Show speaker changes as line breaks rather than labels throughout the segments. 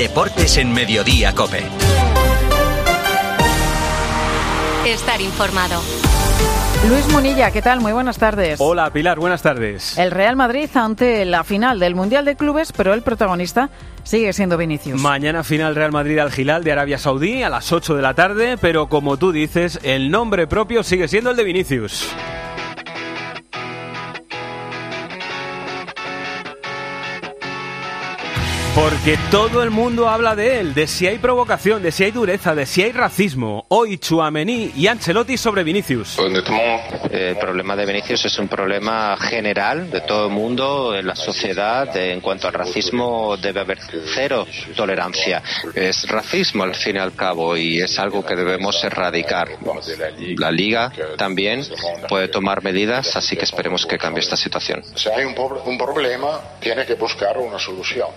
Deportes en Mediodía Cope.
Estar informado.
Luis Munilla, ¿qué tal? Muy buenas tardes.
Hola Pilar, buenas tardes.
El Real Madrid ante la final del Mundial de Clubes, pero el protagonista sigue siendo Vinicius.
Mañana final Real Madrid al Gilal de Arabia Saudí a las 8 de la tarde, pero como tú dices, el nombre propio sigue siendo el de Vinicius. Porque todo el mundo habla de él, de si hay provocación, de si hay dureza, de si hay racismo. Hoy Chuamení y Ancelotti sobre Vinicius.
El problema de Vinicius es un problema general de todo el mundo, en la sociedad. En cuanto al racismo, debe haber cero tolerancia. Es racismo al fin y al cabo y es algo que debemos erradicar. La liga también puede tomar medidas, así que esperemos que cambie esta situación.
Si hay un, un problema, tiene que buscar una solución.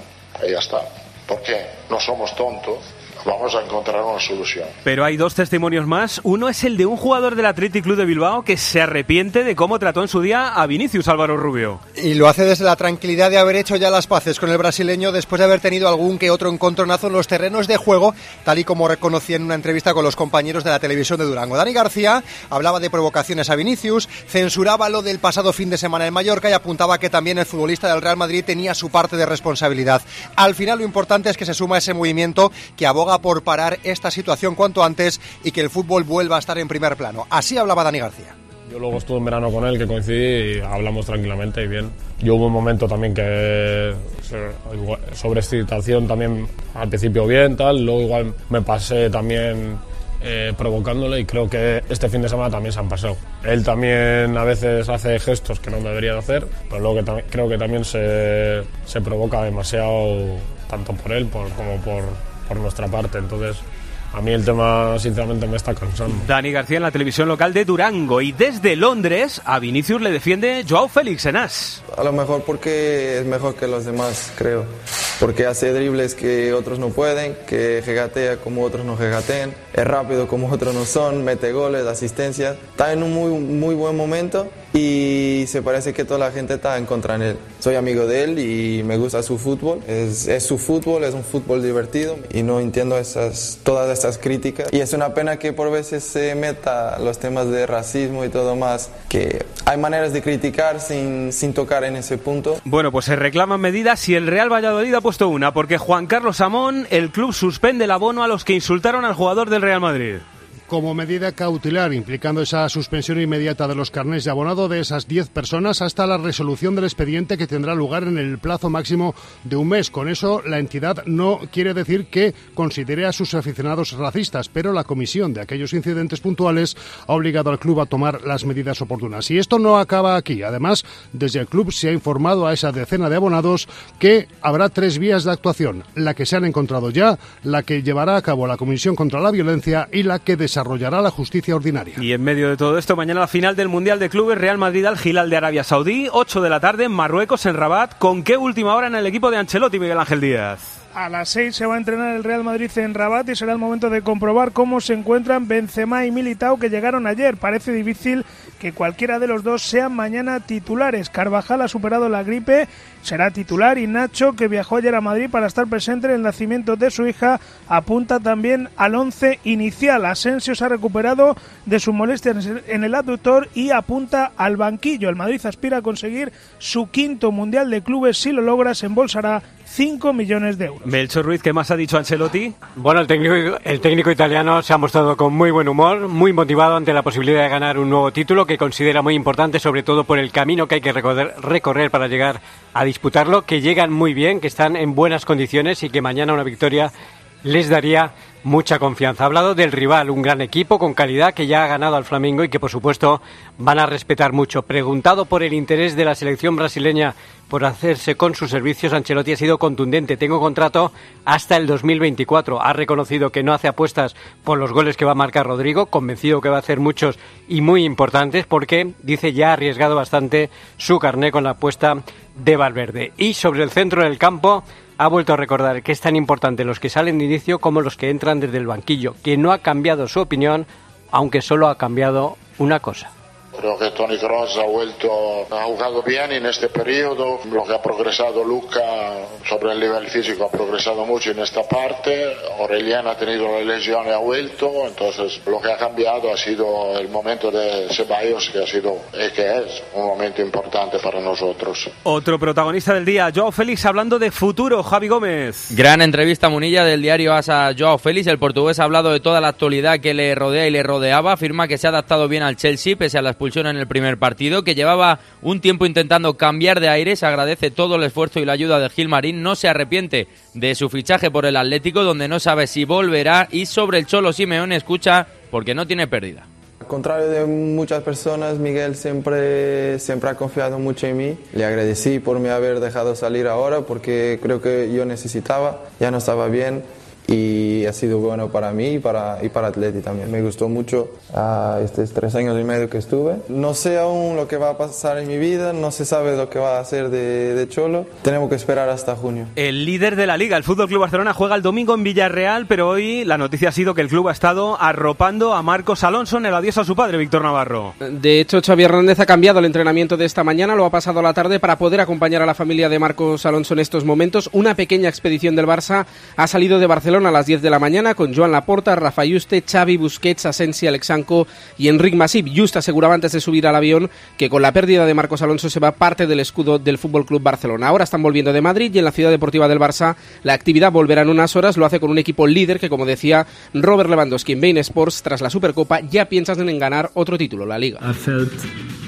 Ahí ya está. Porque no somos tontos vamos a encontrar una solución.
Pero hay dos testimonios más. Uno es el de un jugador del Athletic Club de Bilbao que se arrepiente de cómo trató en su día a Vinicius Álvaro Rubio.
Y lo hace desde la tranquilidad de haber hecho ya las paces con el brasileño después de haber tenido algún que otro encontronazo en los terrenos de juego, tal y como reconocía en una entrevista con los compañeros de la televisión de Durango. Dani García hablaba de provocaciones a Vinicius, censuraba lo del pasado fin de semana en Mallorca y apuntaba que también el futbolista del Real Madrid tenía su parte de responsabilidad. Al final lo importante es que se suma ese movimiento que aboga por parar esta situación cuanto antes y que el fútbol vuelva a estar en primer plano. Así hablaba Dani García.
Yo luego estuve en verano con él, que coincidí y hablamos tranquilamente y bien. Yo hubo un momento también que sobre excitación también al principio bien, tal, luego igual me pasé también eh, provocándole y creo que este fin de semana también se han pasado. Él también a veces hace gestos que no debería de hacer, pero luego que creo que también se, se provoca demasiado tanto por él por, como por, por nuestra parte. Entonces, a mí el tema, sinceramente, me está cansando.
Dani García en la televisión local de Durango. Y desde Londres, a Vinicius le defiende Joao Félix en As.
A lo mejor porque es mejor que los demás, creo. Porque hace dribles que otros no pueden, que regatea como otros no regatean, es rápido como otros no son, mete goles, asistencias. Está en un muy, muy buen momento y se parece que toda la gente está en contra de él. Soy amigo de él y me gusta su fútbol. Es, es su fútbol, es un fútbol divertido y no entiendo esas, todas estas críticas. Y es una pena que por veces se meta los temas de racismo y todo más, que hay maneras de criticar sin, sin tocar en ese punto.
Bueno, pues se reclaman medidas y el Real Valladolid ha puesto una, porque Juan Carlos Amón, el club suspende el abono a los que insultaron al jugador del Real Madrid
como medida cautelar, implicando esa suspensión inmediata de los carnés de abonado de esas 10 personas hasta la resolución del expediente que tendrá lugar en el plazo máximo de un mes. Con eso, la entidad no quiere decir que considere a sus aficionados racistas, pero la comisión de aquellos incidentes puntuales ha obligado al club a tomar las medidas oportunas. Y esto no acaba aquí. Además, desde el club se ha informado a esa decena de abonados que habrá tres vías de actuación. La que se han encontrado ya, la que llevará a cabo la Comisión contra la Violencia y la que desarrollará la justicia ordinaria.
Y en medio de todo esto, mañana la final del Mundial de Clubes Real Madrid al Gilal de Arabia Saudí, 8 de la tarde en Marruecos, en Rabat. ¿Con qué última hora en el equipo de Ancelotti, Miguel Ángel Díaz?
A las 6 se va a entrenar el Real Madrid en Rabat y será el momento de comprobar cómo se encuentran Benzema y Militao que llegaron ayer. Parece difícil que cualquiera de los dos sean mañana titulares. Carvajal ha superado la gripe, será titular y Nacho, que viajó ayer a Madrid para estar presente en el nacimiento de su hija, apunta también al once inicial. Asensio se ha recuperado de su molestia en el aductor y apunta al banquillo. El Madrid aspira a conseguir su quinto Mundial de Clubes. Si lo logra, se embolsará 5 millones de euros.
Melchor Ruiz, ¿qué más ha dicho Ancelotti?
Bueno, el técnico, el técnico italiano se ha mostrado con muy buen humor, muy motivado ante la posibilidad de ganar un nuevo título que considera muy importante, sobre todo por el camino que hay que recorrer, recorrer para llegar a disputarlo, que llegan muy bien, que están en buenas condiciones y que mañana una victoria les daría mucha confianza. Ha hablado del rival, un gran equipo con calidad que ya ha ganado al Flamengo y que por supuesto van a respetar mucho. Preguntado por el interés de la selección brasileña por hacerse con sus servicios, Ancelotti ha sido contundente. Tengo contrato hasta el 2024. Ha reconocido que no hace apuestas por los goles que va a marcar Rodrigo, convencido que va a hacer muchos y muy importantes porque dice ya ha arriesgado bastante su carné con la apuesta de Valverde. Y sobre el centro del campo, ha vuelto a recordar que es tan importante los que salen de inicio como los que entran desde el banquillo, que no ha cambiado su opinión, aunque solo ha cambiado una cosa.
Creo que Tony Cross ha vuelto, ha jugado bien en este periodo. Lo que ha progresado Luca sobre el nivel físico ha progresado mucho en esta parte. Aurelian ha tenido la lesión y ha vuelto. Entonces lo que ha cambiado ha sido el momento de Ceballos, que ha sido y que es un momento importante para nosotros.
Otro protagonista del día, Joao Félix, hablando de futuro, Javi Gómez.
Gran entrevista Munilla del diario ASA Joao Félix. El portugués ha hablado de toda la actualidad que le rodea y le rodeaba. Afirma que se ha adaptado bien al Chelsea pese a la expulsión en el primer partido, que llevaba un tiempo intentando cambiar de aires. Agradece todo el esfuerzo y la ayuda de Gil Marín. No se arrepiente de su fichaje por el Atlético, donde no sabe si volverá. Y sobre el Cholo Simeone escucha porque no tiene pérdida.
Al contrario de muchas personas, Miguel siempre, siempre ha confiado mucho en mí. Le agradecí por me haber dejado salir ahora porque creo que yo necesitaba, ya no estaba bien y ha sido bueno para mí y para, y para Atleti también. Me gustó mucho uh, estos tres años y medio que estuve. No sé aún lo que va a pasar en mi vida, no se sabe lo que va a hacer de, de Cholo. Tenemos que esperar hasta junio.
El líder de la liga, el Fútbol Club Barcelona, juega el domingo en Villarreal, pero hoy la noticia ha sido que el club ha estado arropando a Marcos Alonso en el adiós a su padre, Víctor Navarro.
De hecho, Xavi Hernández ha cambiado el entrenamiento de esta mañana, lo ha pasado a la tarde para poder acompañar a la familia de Marcos Alonso en estos momentos. Una pequeña expedición del Barça ha salido de Barcelona a las 10 de la mañana con Joan Laporta, Rafa Yuste, Xavi Busquets, Asensi, Alexanco y Enric Masip. Just aseguraba antes de subir al avión que con la pérdida de Marcos Alonso se va parte del escudo del Fútbol Club Barcelona. Ahora están volviendo de Madrid y en la ciudad deportiva del Barça la actividad volverá en unas horas. Lo hace con un equipo líder que, como decía Robert Lewandowski en Bain Sports, tras la Supercopa ya piensan en ganar otro título, la Liga.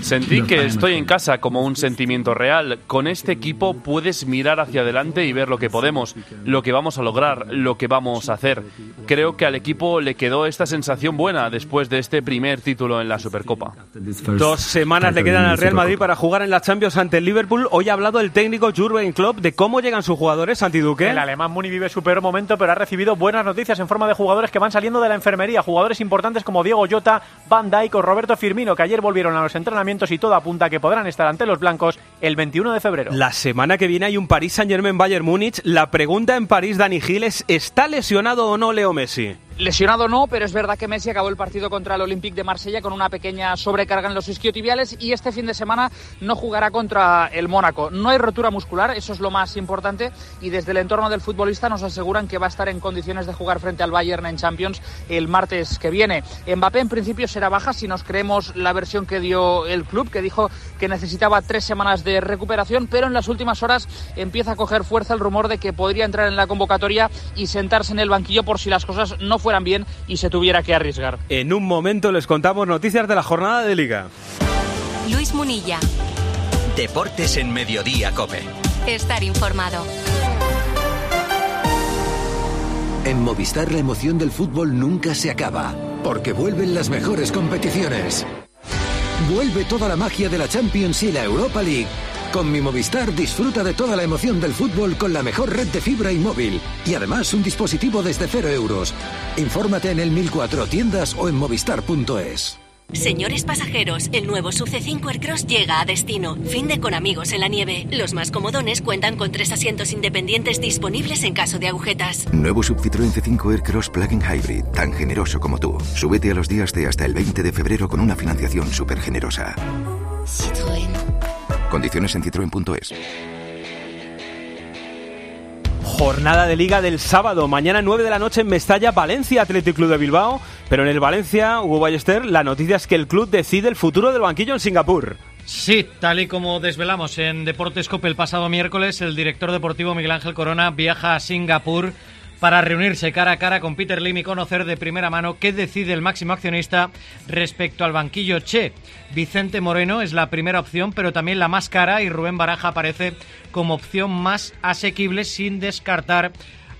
Sentí que estoy en casa como un sentimiento real. Con este equipo puedes mirar hacia adelante y ver lo que podemos, lo que vamos a lograr, lo que vamos a hacer. Creo que al equipo le quedó esta sensación buena después de este primer título en la Supercopa.
Dos semanas le quedan al Real Madrid para jugar en la Champions ante el Liverpool. Hoy ha hablado el técnico Jurgen Klopp de cómo llegan sus jugadores, Santi Duque.
El alemán Muni vive su peor momento, pero ha recibido buenas noticias en forma de jugadores que van saliendo de la enfermería. Jugadores importantes como Diego Jota, Van Dijk o Roberto Firmino, que ayer volvieron a los entrenamientos y todo apunta a que podrán estar ante los blancos el 21 de febrero.
La semana que viene hay un París Saint-Germain Bayern Múnich. La pregunta en París, Dani Giles, ¿está lesionado o no Leo Messi?
Lesionado no, pero es verdad que Messi acabó el partido contra el Olympique de Marsella con una pequeña sobrecarga en los isquiotibiales y este fin de semana no jugará contra el Mónaco. No hay rotura muscular, eso es lo más importante y desde el entorno del futbolista nos aseguran que va a estar en condiciones de jugar frente al Bayern en Champions el martes que viene. Mbappé en principio será baja si nos creemos la versión que dio el club, que dijo que necesitaba tres semanas de recuperación, pero en las últimas horas empieza a coger fuerza el rumor de que podría entrar en la convocatoria y sentarse en el banquillo por si las cosas no fueran bien y se tuviera que arriesgar.
En un momento les contamos noticias de la jornada de liga.
Luis Munilla.
Deportes en Mediodía, Cope.
Estar informado.
En Movistar la emoción del fútbol nunca se acaba, porque vuelven las mejores competiciones. Vuelve toda la magia de la Champions y la Europa League. Con mi Movistar disfruta de toda la emoción del fútbol con la mejor red de fibra y móvil. Y además un dispositivo desde cero euros. Infórmate en el 1004 tiendas o en movistar.es.
Señores pasajeros, el nuevo Sub C5 Aircross llega a destino. Fin de con amigos en la nieve. Los más comodones cuentan con tres asientos independientes disponibles en caso de agujetas.
Nuevo Sub Citroën C5 Aircross Plug-in Hybrid, tan generoso como tú. Súbete a los días de hasta el 20 de febrero con una financiación súper generosa.
Citroën.
Condiciones en citroen.es.
Jornada de liga del sábado, mañana 9 de la noche en Mestalla, Valencia Athletic Club de Bilbao. Pero en el Valencia, Hugo Ballester, la noticia es que el club decide el futuro del banquillo en Singapur.
Sí, tal y como desvelamos en Deportes Cope el pasado miércoles, el director deportivo Miguel Ángel Corona viaja a Singapur para reunirse cara a cara con Peter Lim y conocer de primera mano qué decide el máximo accionista respecto al banquillo Che. Vicente Moreno es la primera opción, pero también la más cara y Rubén Baraja aparece como opción más asequible sin descartar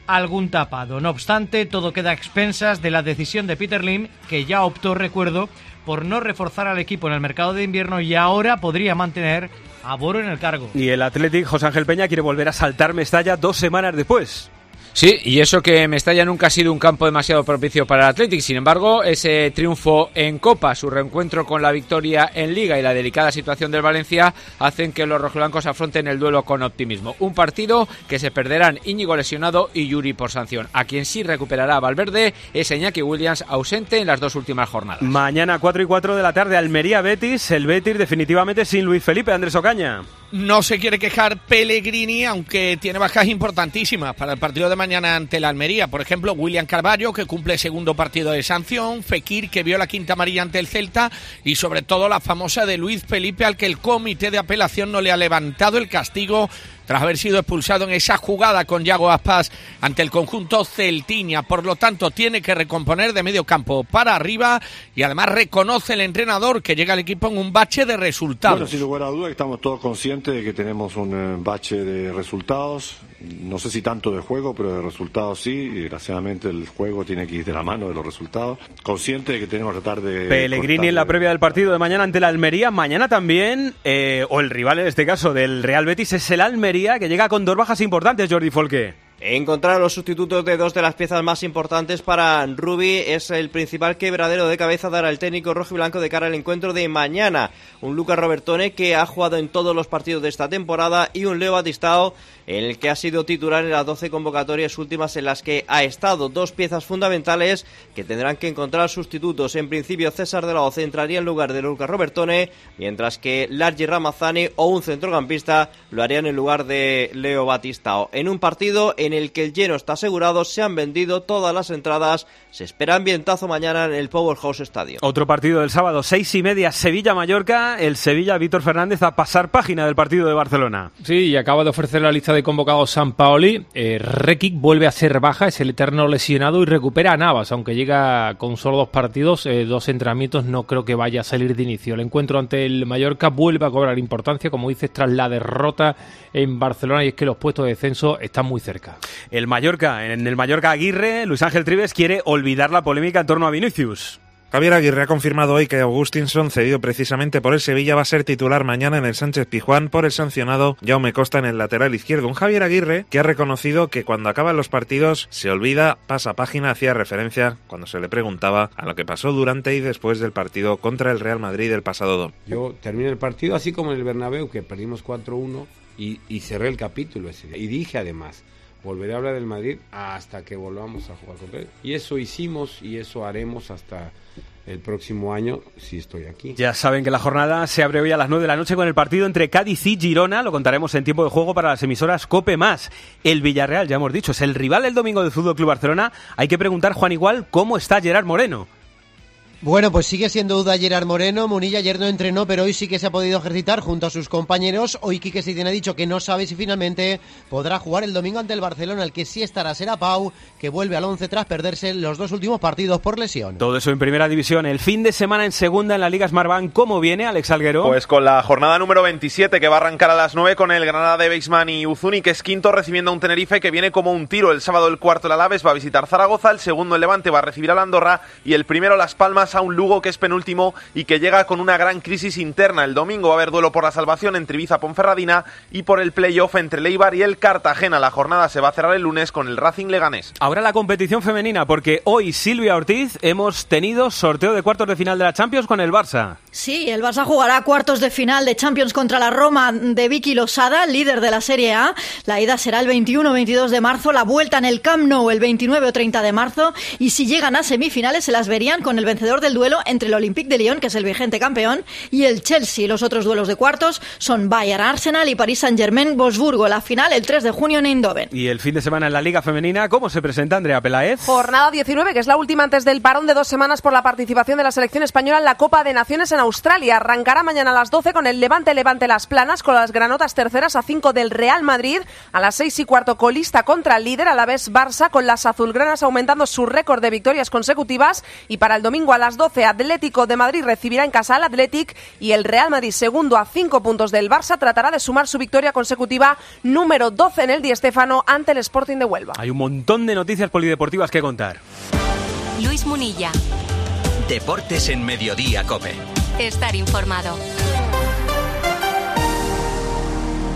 algún tapado. No obstante, todo queda a expensas de la decisión de Peter Lim, que ya optó, recuerdo, por no reforzar al equipo en el mercado de invierno y ahora podría mantener a Boro en el cargo.
Y el Athletic José Ángel Peña quiere volver a saltar Mestalla dos semanas después.
Sí, y eso que Mestalla nunca ha sido un campo demasiado propicio para el Athletic. Sin embargo, ese triunfo en Copa, su reencuentro con la victoria en Liga y la delicada situación del Valencia hacen que los rojiblancos afronten el duelo con optimismo. Un partido que se perderán Íñigo lesionado y Yuri por sanción. A quien sí recuperará Valverde es Iñaki Williams, ausente en las dos últimas jornadas.
Mañana 4 y 4 de la tarde, Almería Betis. El Betis definitivamente sin Luis Felipe Andrés Ocaña.
No se quiere quejar Pellegrini, aunque tiene bajas importantísimas para el partido de mañana ante la Almería. Por ejemplo, William Carballo, que cumple segundo partido de sanción, Fekir, que vio la quinta amarilla ante el Celta, y sobre todo la famosa de Luis Felipe, al que el comité de apelación no le ha levantado el castigo tras haber sido expulsado en esa jugada con Yago Aspas ante el conjunto Celtiña. Por lo tanto, tiene que recomponer de medio campo para arriba y además reconoce el entrenador que llega al equipo en un bache de resultados.
Bueno, sin lugar a duda, estamos todos conscientes de que tenemos un eh, bache de resultados. No sé si tanto de juego, pero de resultados sí. Y desgraciadamente el juego tiene que ir de la mano de los resultados. Consciente de que tenemos que tratar de.
Pellegrini en la previa del partido de mañana ante la Almería. Mañana también, eh, o el rival en este caso del Real Betis, es el Almería, que llega con dos bajas importantes, Jordi Folke.
Encontrar los sustitutos de dos de las piezas más importantes para Rubi es el principal quebradero de cabeza dará el técnico rojo y blanco de cara al encuentro de mañana. Un Lucas Robertone que ha jugado en todos los partidos de esta temporada y un Leo Batistao en el que ha sido titular en las 12 convocatorias últimas en las que ha estado. Dos piezas fundamentales que tendrán que encontrar sustitutos. En principio, César de la Oce entraría en lugar de Lucas Robertone, mientras que Largi Ramazani o un centrocampista lo harían en lugar de Leo Batistao. En un partido en el que el lleno está asegurado, se han vendido todas las entradas. Se espera ambientazo mañana en el Powerhouse Stadium.
Otro partido del sábado, seis y media, Sevilla-Mallorca. El Sevilla, Víctor Fernández, a pasar página del partido de Barcelona.
Sí, y acaba de ofrecer la lista de convocados San Paoli. Eh, Rekic vuelve a ser baja, es el eterno lesionado y recupera a Navas, aunque llega con solo dos partidos, eh, dos entrenamientos, no creo que vaya a salir de inicio. El encuentro ante el Mallorca vuelve a cobrar importancia, como dices, tras la derrota en Barcelona y es que los puestos de descenso están muy cerca.
El Mallorca, en el Mallorca Aguirre, Luis Ángel Tribes quiere olvidar la polémica en torno a Vinicius.
Javier Aguirre ha confirmado hoy que Augustinson, cedido precisamente por el Sevilla, va a ser titular mañana en el Sánchez Pijuán por el sancionado Jaume Costa en el lateral izquierdo. Un Javier Aguirre que ha reconocido que cuando acaban los partidos se olvida, pasa página, hacía referencia cuando se le preguntaba a lo que pasó durante y después del partido contra el Real Madrid el pasado domingo.
Yo terminé el partido así como en el Bernabéu, que perdimos 4-1 y, y cerré el capítulo ese día. Y dije además, volveré a hablar del Madrid hasta que volvamos a jugar contra él. Y eso hicimos y eso haremos hasta el próximo año si estoy aquí.
Ya saben que la jornada se abre hoy a las 9 de la noche con el partido entre Cádiz y Girona. Lo contaremos en tiempo de juego para las emisoras Cope Más. El Villarreal, ya hemos dicho, es el rival del domingo del Fútbol Club Barcelona. Hay que preguntar, Juan Igual, cómo está Gerard Moreno.
Bueno, pues sigue siendo duda Gerard Moreno. Munilla ayer no entrenó, pero hoy sí que se ha podido ejercitar junto a sus compañeros. Hoy Quique Setién ha dicho que no sabe si finalmente podrá jugar el domingo ante el Barcelona. El que sí estará será Pau, que vuelve al 11 tras perderse los dos últimos partidos por lesión.
Todo eso en primera división. El fin de semana en segunda en la Liga Smartbank. ¿Cómo viene, Alex Alguero?
Pues con la jornada número 27 que va a arrancar a las 9 con el Granada de Beisman y Uzuni, que es quinto recibiendo a un Tenerife que viene como un tiro. El sábado el cuarto el Alaves va a visitar Zaragoza, el segundo el Levante va a recibir a la Andorra y el primero Las Palmas a un Lugo que es penúltimo y que llega con una gran crisis interna. El domingo va a haber duelo por la salvación entre Ibiza Ponferradina y por el playoff entre Leibar y el Cartagena. La jornada se va a cerrar el lunes con el Racing Leganés.
Ahora la competición femenina, porque hoy Silvia Ortiz hemos tenido sorteo de cuartos de final de la Champions con el Barça.
Sí, el Barça jugará cuartos de final de Champions contra la Roma de Vicky Losada, líder de la Serie A. La ida será el 21 22 de marzo, la vuelta en el Camp Nou el 29 o 30 de marzo y si llegan a semifinales se las verían con el vencedor del duelo entre el Olympique de Lyon, que es el vigente campeón, y el Chelsea. Los otros duelos de cuartos son Bayern Arsenal y París Saint-Germain Bosburgo. La final el 3 de junio en Eindhoven.
Y el fin de semana en la Liga Femenina, ¿cómo se presenta Andrea Peláez?
Jornada 19, que es la última antes del parón de dos semanas por la participación de la selección española en la Copa de Naciones en Australia. Arrancará mañana a las 12 con el Levante Levante Las Planas, con las granotas terceras a 5 del Real Madrid, a las 6 y cuarto colista contra el líder, a la vez Barça, con las azulgranas aumentando su récord de victorias consecutivas. Y para el domingo a las 12, Atlético de Madrid recibirá en casa al Athletic y el Real Madrid, segundo a 5 puntos del Barça, tratará de sumar su victoria consecutiva número 12 en el Di Stéfano ante el Sporting de Huelva.
Hay un montón de noticias polideportivas que contar.
Luis Munilla.
Deportes en Mediodía, Cope.
Estar informado.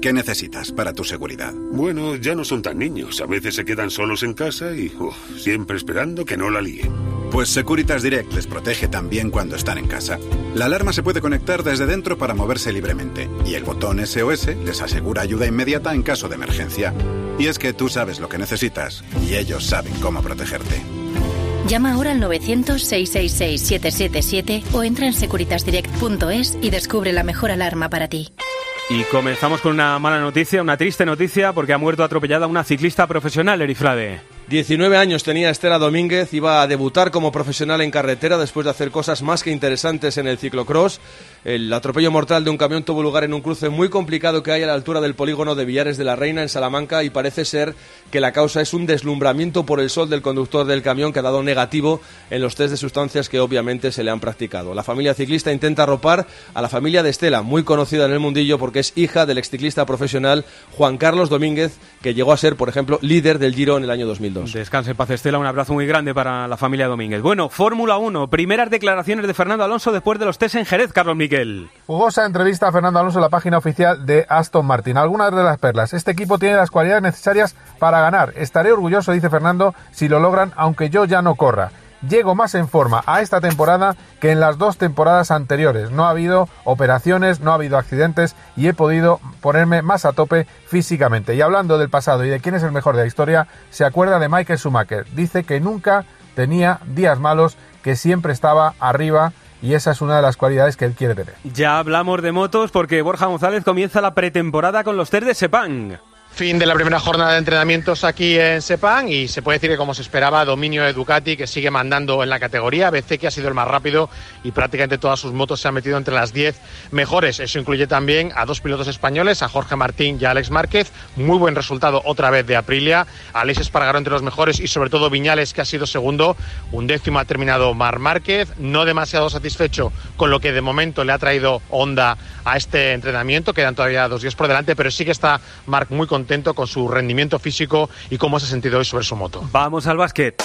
¿Qué necesitas para tu seguridad?
Bueno, ya no son tan niños. A veces se quedan solos en casa y uf, siempre esperando que no la líen.
Pues Securitas Direct les protege también cuando están en casa. La alarma se puede conectar desde dentro para moverse libremente y el botón SOS les asegura ayuda inmediata en caso de emergencia. Y es que tú sabes lo que necesitas y ellos saben cómo protegerte.
Llama ahora al 900-666-777 o entra en securitasdirect.es y descubre la mejor alarma para ti.
Y comenzamos con una mala noticia, una triste noticia, porque ha muerto atropellada una ciclista profesional, Erifrade.
19 años tenía Estela Domínguez, iba a debutar como profesional en carretera después de hacer cosas más que interesantes en el ciclocross. El atropello mortal de un camión tuvo lugar en un cruce muy complicado que hay a la altura del polígono de Villares de la Reina en Salamanca y parece ser que la causa es un deslumbramiento por el sol del conductor del camión que ha dado negativo en los test de sustancias que obviamente se le han practicado. La familia ciclista intenta arropar a la familia de Estela, muy conocida en el mundillo porque es hija del exciclista profesional Juan Carlos Domínguez, que llegó a ser, por ejemplo, líder del Giro en el año 2002.
Descanse en paz Estela, un abrazo muy grande para la familia Domínguez. Bueno, Fórmula 1, primeras declaraciones de Fernando Alonso después de los test en Jerez, Carlos Miquel.
Jugosa entrevista a Fernando Alonso en la página oficial de Aston Martin. Algunas de las perlas. Este equipo tiene las cualidades necesarias para ganar. Estaré orgulloso, dice Fernando, si lo logran, aunque yo ya no corra llego más en forma a esta temporada que en las dos temporadas anteriores. No ha habido operaciones, no ha habido accidentes y he podido ponerme más a tope físicamente. Y hablando del pasado y de quién es el mejor de la historia, se acuerda de Michael Schumacher. Dice que nunca tenía días malos, que siempre estaba arriba y esa es una de las cualidades que él quiere tener.
Ya hablamos de motos porque Borja González comienza la pretemporada con los test de Sepang.
Fin de la primera jornada de entrenamientos aquí en Sepang y se puede decir que como se esperaba, dominio de Ducati que sigue mandando en la categoría, BC que ha sido el más rápido y prácticamente todas sus motos se han metido entre las 10 mejores. Eso incluye también a dos pilotos españoles, a Jorge Martín y a Alex Márquez. Muy buen resultado otra vez de Aprilia. Alex Espargaro entre los mejores y sobre todo Viñales que ha sido segundo. Un décimo ha terminado Mar Márquez, no demasiado satisfecho con lo que de momento le ha traído Honda a este entrenamiento. Quedan todavía dos días por delante, pero sí que está Marc muy contento con su rendimiento físico y cómo se ha sentido hoy sobre su moto.
Vamos al básquet.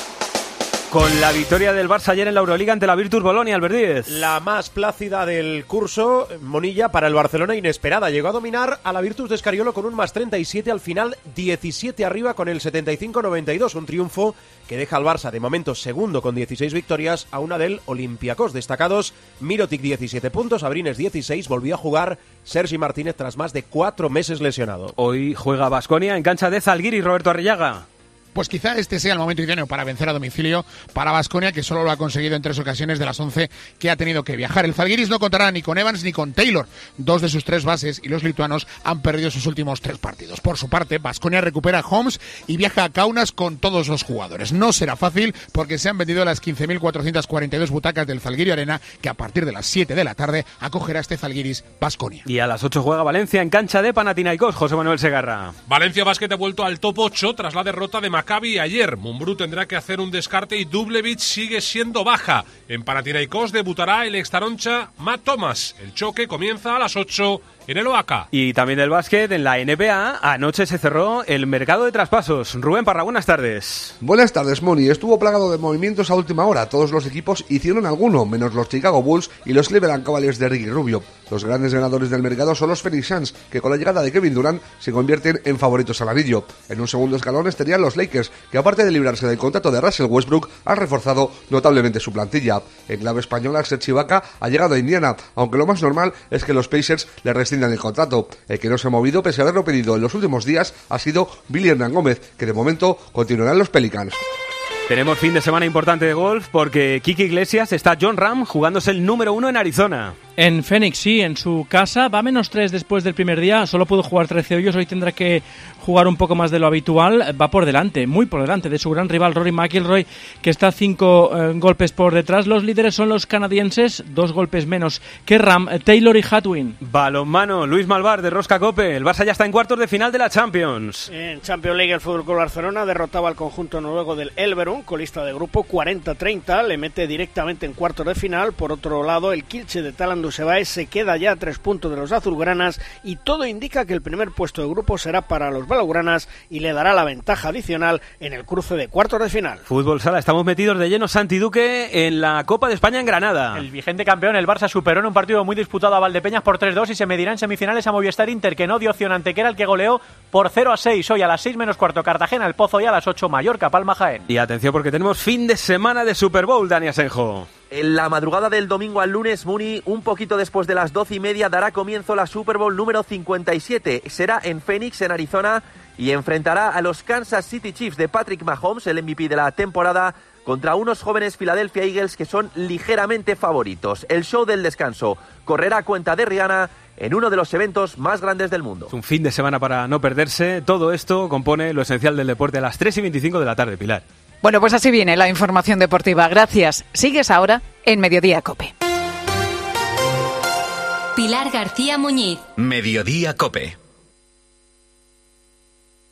Con la victoria del Barça ayer en la Euroliga ante la Virtus Bolonia, Albert
La más plácida del curso, Monilla, para el Barcelona inesperada. Llegó a dominar a la Virtus de Escariolo con un más 37, al final 17 arriba con el 75-92. Un triunfo que deja al Barça de momento segundo con 16 victorias a una del Olympiacos. Destacados Mirotic 17 puntos, Abrines 16, volvió a jugar Sergi Martínez tras más de cuatro meses lesionado.
Hoy juega Basconia en cancha de Zalguiri, Roberto Arrillaga
pues quizá este sea el momento idóneo para vencer a domicilio para Vasconia, que solo lo ha conseguido en tres ocasiones de las once que ha tenido que viajar. El Zalgiris no contará ni con Evans ni con Taylor, dos de sus tres bases, y los lituanos han perdido sus últimos tres partidos. Por su parte, Vasconia recupera a Holmes y viaja a Kaunas con todos los jugadores. No será fácil porque se han vendido las 15.442 butacas del Zalgiris Arena, que a partir de las 7 de la tarde acogerá este Zalgiris Vasconia.
Y a las 8 juega Valencia en cancha de Panathinaikos, José Manuel Segarra.
Valencia Basket ha vuelto al top 8 tras la derrota de Maccabi ayer. Mumbrú tendrá que hacer un descarte y Dublevich sigue siendo baja. En Panathinaikos debutará el extaroncha Matt Thomas. El choque comienza a las 8 en el OACA.
Y también del básquet, en la NBA, anoche se cerró el mercado de traspasos. Rubén Parra, buenas tardes.
Buenas tardes, Moni. Estuvo plagado de movimientos a última hora. Todos los equipos hicieron alguno, menos los Chicago Bulls y los Cleveland Cavaliers de Ricky Rubio. Los grandes ganadores del mercado son los Phoenix Suns, que con la llegada de Kevin Durant se convierten en favoritos al anillo. En un segundo escalón estarían los Lakers, que aparte de librarse del contrato de Russell Westbrook, han reforzado notablemente su plantilla. En clave española, Serge Ibaka ha llegado a Indiana, aunque lo más normal es que los Pacers le el contrato. El que no se ha movido, pese a haberlo pedido en los últimos días, ha sido Billy Hernán Gómez, que de momento continuará en los Pelicans.
Tenemos fin de semana importante de golf porque Kiki Iglesias está John Ram jugándose el número uno en Arizona.
En Fénix, sí, en su casa. Va a menos 3 después del primer día. Solo pudo jugar 13 hoyos. Hoy tendrá que jugar un poco más de lo habitual. Va por delante, muy por delante de su gran rival Rory McIlroy, que está 5 golpes por detrás. Los líderes son los canadienses, dos golpes menos que Ram, Taylor y Hatwin.
Balonmano, Luis Malvar de Rosca Cope. El Barça ya está en cuartos de final de la Champions.
En Champions League el Fútbol Club Barcelona derrotaba al conjunto noruego del Elverum, colista de grupo 40-30. Le mete directamente en cuartos de final. Por otro lado, el Kilche de Talan Dusebae se queda ya a tres puntos de los azulgranas y todo indica que el primer puesto de grupo será para los balaugranas y le dará la ventaja adicional en el cruce de cuartos de final.
Fútbol sala, estamos metidos de lleno Santi Duque en la Copa de España en Granada.
El vigente campeón, el Barça, superó en un partido muy disputado a Valdepeñas por 3-2 y se medirá en semifinales a Movistar Inter, que no dio opción ante que era el que goleó por 0-6. Hoy a las 6 menos cuarto Cartagena, el Pozo y a las 8 Mallorca, Palma Jaén.
Y atención porque tenemos fin de semana de Super Bowl, Dani Asenjo.
En la madrugada del domingo al lunes, Muni, un poquito después de las doce y media, dará comienzo la Super Bowl número 57. Será en Phoenix, en Arizona, y enfrentará a los Kansas City Chiefs de Patrick Mahomes, el MVP de la temporada, contra unos jóvenes Philadelphia Eagles que son ligeramente favoritos. El show del descanso correrá a cuenta de Rihanna en uno de los eventos más grandes del mundo.
Un fin de semana para no perderse. Todo esto compone lo esencial del deporte a las 3 y 25 de la tarde, Pilar.
Bueno, pues así viene la información deportiva. Gracias. Sigues ahora en Mediodía Cope.
Pilar García Muñiz.
Mediodía Cope.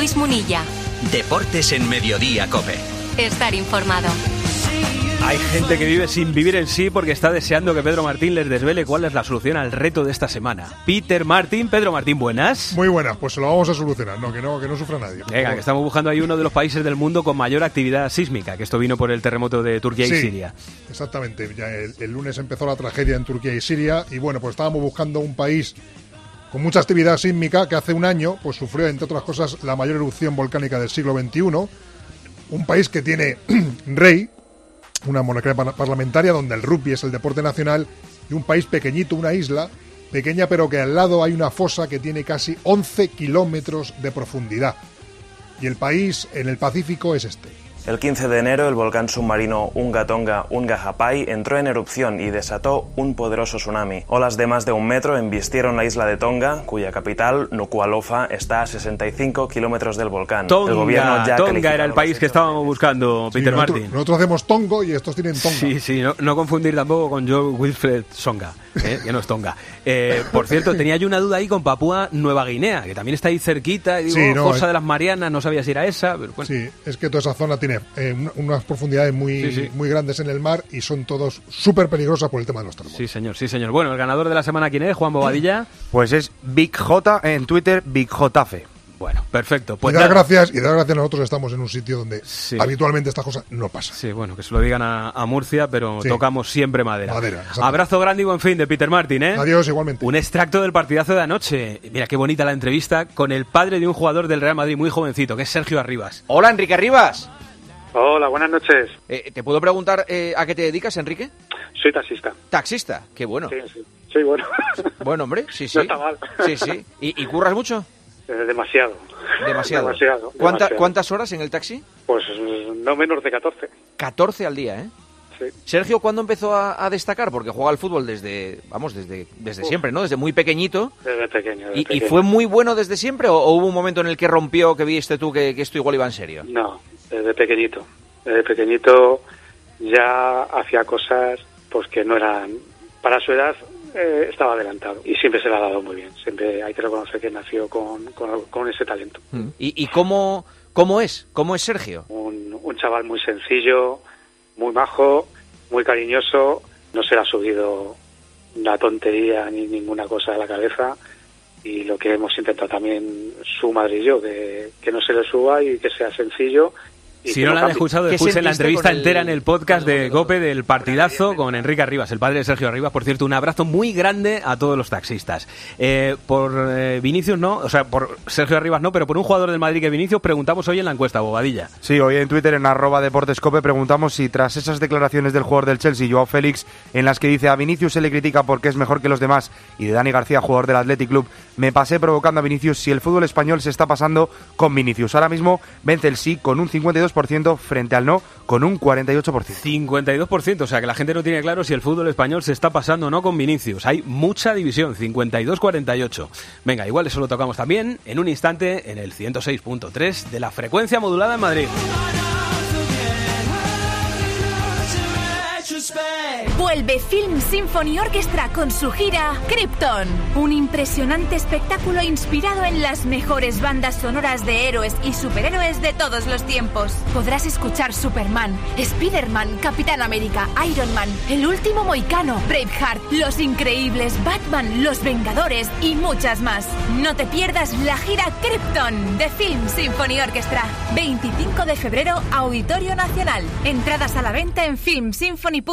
Luis Munilla.
Deportes en Mediodía Cope.
Estar informado.
Hay gente que vive sin vivir en sí porque está deseando que Pedro Martín les desvele cuál es la solución al reto de esta semana. Peter Martín, Pedro Martín, buenas.
Muy buenas, pues se lo vamos a solucionar, no, que no, que no sufra nadie.
Venga, que estamos buscando ahí uno de los países del mundo con mayor actividad sísmica, que esto vino por el terremoto de Turquía y Siria.
Exactamente, ya el, el lunes empezó la tragedia en Turquía y Siria y bueno, pues estábamos buscando un país con mucha actividad sísmica que hace un año pues sufrió entre otras cosas la mayor erupción volcánica del siglo XXI, un país que tiene rey, una monarquía par- parlamentaria donde el rugby es el deporte nacional y un país pequeñito, una isla pequeña pero que al lado hay una fosa que tiene casi 11 kilómetros de profundidad y el país en el Pacífico es este.
El 15 de enero, el volcán submarino Unga Tonga Unga Hapai entró en erupción y desató un poderoso tsunami. Olas de más de un metro embistieron la isla de Tonga, cuya capital, Nuku'alofa, está a 65 kilómetros del volcán. el gobierno
Tonga,
ya
Tonga era el país que estábamos buscando, Peter Martin.
nosotros hacemos Tongo y estos tienen Tonga.
Sí, sí, no, no confundir tampoco con Joe Wilfred Songa, ¿eh? que no es Tonga. Eh, por cierto, tenía yo una duda ahí con Papúa Nueva Guinea, que también está ahí cerquita, y digo,
Sí, no,
Fosa
es-
de las Marianas, no sabía si era esa, pero bueno.
Sí, es que toda esa zona tiene eh, un- unas profundidades muy,
Sí, sí.
muy grandes en el mar y son todos súper peligrosas por el tema de los terremotos.
Sí, señor, sí, señor. Bueno, el ganador de la semana, ¿quién es? Juan Bobadilla.
Pues es Big J en Twitter, Big JF.
Bueno, perfecto. Pues
y dar gracias, y dar gracias nosotros estamos en un sitio donde habitualmente estas cosas no pasan.
Sí, bueno, que se lo digan a, a Murcia, pero
Sí.
tocamos siempre madera. Abrazo grande y buen fin de Peter Martin, ¿eh?
Adiós, igualmente.
Un extracto del partidazo de anoche. Mira qué bonita la entrevista con el padre de un jugador del Real Madrid muy jovencito, que es Sergio Arribas.
Hola, Enrique Arribas.
Hola, buenas noches.
Eh, ¿Te puedo preguntar eh, a qué te dedicas, Enrique?
Soy taxista.
Taxista, qué bueno.
Sí, sí. Sí, bueno.
Bueno, hombre, sí, sí.
No está mal.
Sí, sí. ¿Y, y curras mucho?
Eh, demasiado.
Demasiado.
Demasiado.
¿Cuánta-
demasiado.
¿Cuántas horas en el taxi?
Pues mm, no menos de 14.
14 al día, ¿eh?
Sí.
Sergio, ¿cuándo empezó a, a destacar? Porque juega al fútbol desde, vamos, desde, desde
Uf.
siempre, ¿no? Desde muy pequeñito.
Desde pequeño. desde
¿Y, y fue muy bueno desde siempre o, o hubo un momento en el que rompió, que viste tú que, que esto igual iba en serio?
No, desde pequeñito. Desde pequeñito ya hacía cosas pues que no eran... Para su edad eh, estaba adelantado y siempre se le ha dado muy bien. Siempre hay que reconocer que nació con, con, con ese talento.
¿Y, y cómo, cómo es? ¿Cómo es Sergio?
Un, un chaval muy sencillo, muy majo, muy cariñoso. No se le ha subido una tontería ni ninguna cosa a la cabeza. Y lo que hemos intentado también su madre y yo, que, que no se le suba y que sea sencillo
Si no la han escuchado,
¿Qué
escuchen la entrevista
el-
entera en el podcast de Gope del partidazo con Enrique Arribas, el padre de Sergio Arribas. Por cierto, un abrazo muy grande a todos los taxistas. Eh, por eh, Vinicius no, o sea, por Sergio Arribas no, pero por un jugador del Madrid que es Vinicius preguntamos hoy en la encuesta, Bobadilla.
Sí, hoy en Twitter, en arroba deportescope, preguntamos si tras esas declaraciones del jugador del Chelsea, Joao Félix, en las que dice a Vinicius se le critica porque es mejor que los demás, y de Dani García, jugador del Athletic Club, me pasé provocando a Vinicius si el fútbol español se está pasando con Vinicius. Ahora mismo vence el sí con un 52% frente al no con un 48%.
52%, o sea que la gente no tiene claro si el fútbol español se está pasando o no con Vinicius. Hay mucha división, 52-48. Venga, igual eso lo tocamos también en un instante en el 106.3 de la frecuencia modulada en Madrid.
Vuelve Film Symphony Orchestra con su gira Krypton, un impresionante espectáculo inspirado en las mejores bandas sonoras de héroes y superhéroes de todos los tiempos. Podrás escuchar Superman, Spider-Man, Capitán América, Iron Man, El último Moicano, Braveheart, Los Increíbles, Batman, Los Vengadores y muchas más. No te pierdas la gira Krypton de Film Symphony Orchestra. 25 de febrero, Auditorio Nacional. Entradas a la venta en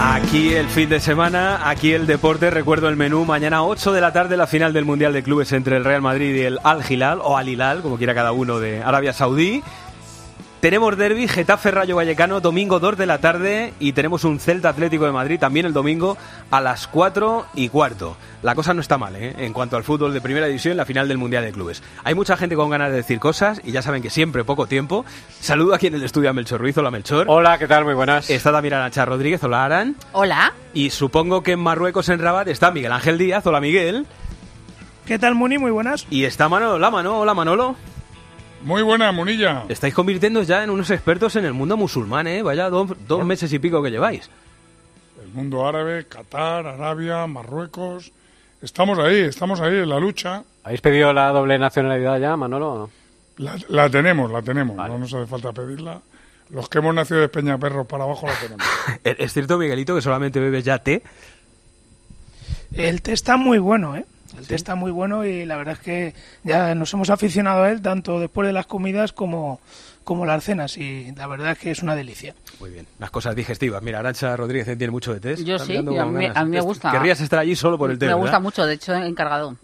Aquí el fin de semana, aquí el deporte, recuerdo el menú, mañana 8 de la tarde la final del Mundial de Clubes entre el Real Madrid y el Al Hilal, o Al Hilal, como quiera cada uno de Arabia Saudí. Tenemos derby, Getafe Rayo Vallecano, domingo 2 de la tarde y tenemos un Celta Atlético de Madrid también el domingo a las 4 y cuarto. La cosa no está mal, ¿eh? En cuanto al fútbol de primera división, la final del Mundial de Clubes. Hay mucha gente con ganas de decir cosas y ya saben que siempre poco tiempo. Saludo aquí en el estudio a Melchor Ruiz. Hola, Melchor.
Hola, ¿qué tal? Muy buenas.
Está también Arancha Rodríguez. Hola, Aran.
Hola.
Y supongo que en Marruecos, en Rabat, está Miguel Ángel Díaz. Hola, Miguel.
¿Qué tal, Muni? Muy buenas.
Y está Manolo Lama, ¿no? Hola, Manolo.
Muy buena, Munilla.
Estáis convirtiendo ya en unos expertos en el mundo musulmán, ¿eh? Vaya dos, dos meses y pico que lleváis.
El mundo árabe, Qatar, Arabia, Marruecos. Estamos ahí, estamos ahí en la lucha.
¿Habéis pedido la doble nacionalidad ya, Manolo? o no?
La, la tenemos, la tenemos. No nos hace falta pedirla. Los que hemos nacido de Peñaperros para abajo la tenemos.
¿Es es cierto, Miguelito, que solamente bebes ya té?
El té está muy bueno, ¿eh? El té está muy bueno y la verdad es que ya nos hemos aficionado a él tanto después de las comidas como, como las cenas y la verdad es que es una delicia.
Muy bien. Las cosas digestivas. Mira, Arancha Rodríguez ¿eh? tiene mucho de té.
Yo sí, a mí- a me gusta.
Querrías estar allí solo por el té,
Me gusta
¿verdad?
mucho, de hecho, he encargado.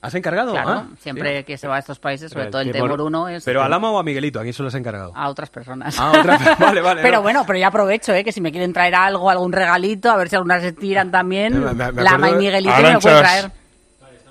¿Has encargado?
Claro,
Ah,
siempre
sí.
que se va a estos países, sobre
Pero
todo el té por uno, es
¿Pero a Lama o a Miguelito? ¿A quién se los has encargado?
a otras personas.
Ah, otras- vale, vale.
pero
no.
bueno, pero ya aprovecho, ¿eh? que si me quieren traer algo, algún regalito, a ver si algunas se tiran también.
Me- me- me
Lama y Miguelito me lo pueden
Aranchas
traer.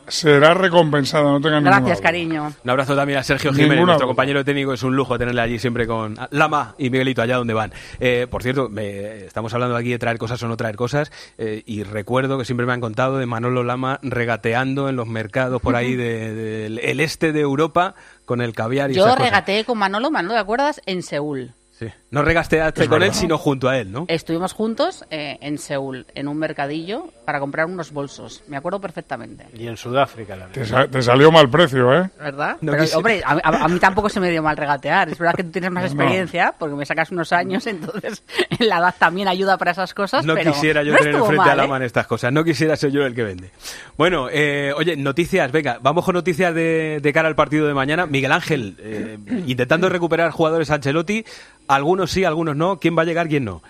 Será recompensada, no tengan ninguna
Gracias,
duda.
cariño.
Un abrazo también a Sergio Jiménez,
Ninguna
nuestro
duda.
compañero técnico. Es un lujo tenerle allí siempre con Lama y Miguelito allá donde van. Eh, por cierto, me- estamos hablando aquí de traer cosas o no traer cosas. eh, y recuerdo que siempre me han contado de Manolo Lama regateando en los mercados por ahí de- del el este de Europa con el caviar y
Yo
esas cosas.
regateé con Manolo, Manolo, ¿te acuerdas? En Seúl.
Sí. No regateaste
Es
con él, sino junto a él, ¿no?
Estuvimos juntos eh, en Seúl, en un mercadillo, para comprar unos bolsos. Me acuerdo perfectamente.
Y en Sudáfrica. La
Te, sa- te salió mal precio, ¿eh?
¿Verdad?
No
Pero, hombre, a, a- a mí tampoco se me dio mal regatear. Es verdad que tú tienes más
No.
experiencia, porque me sacas unos años, entonces la edad también ayuda para esas cosas.
No
pero
quisiera yo
no
tener enfrente a
mal, ¿eh?
En estas cosas. No quisiera ser yo el que vende. Bueno, eh, oye, noticias. Venga, vamos con noticias de, de cara al partido de mañana. Miguel Ángel, eh, intentando recuperar jugadores Ancelotti. Algunos sí, algunos no. ¿Quién va a llegar, quién no?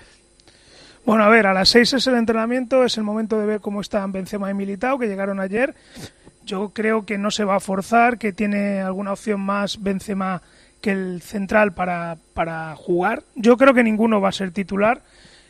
Bueno, a ver, a las seis es el entrenamiento, es el momento de ver cómo están Benzema y Militao, que llegaron ayer. Yo creo que no se va a forzar, que tiene alguna opción más Benzema que el central para, para jugar. Yo creo que ninguno va a ser titular.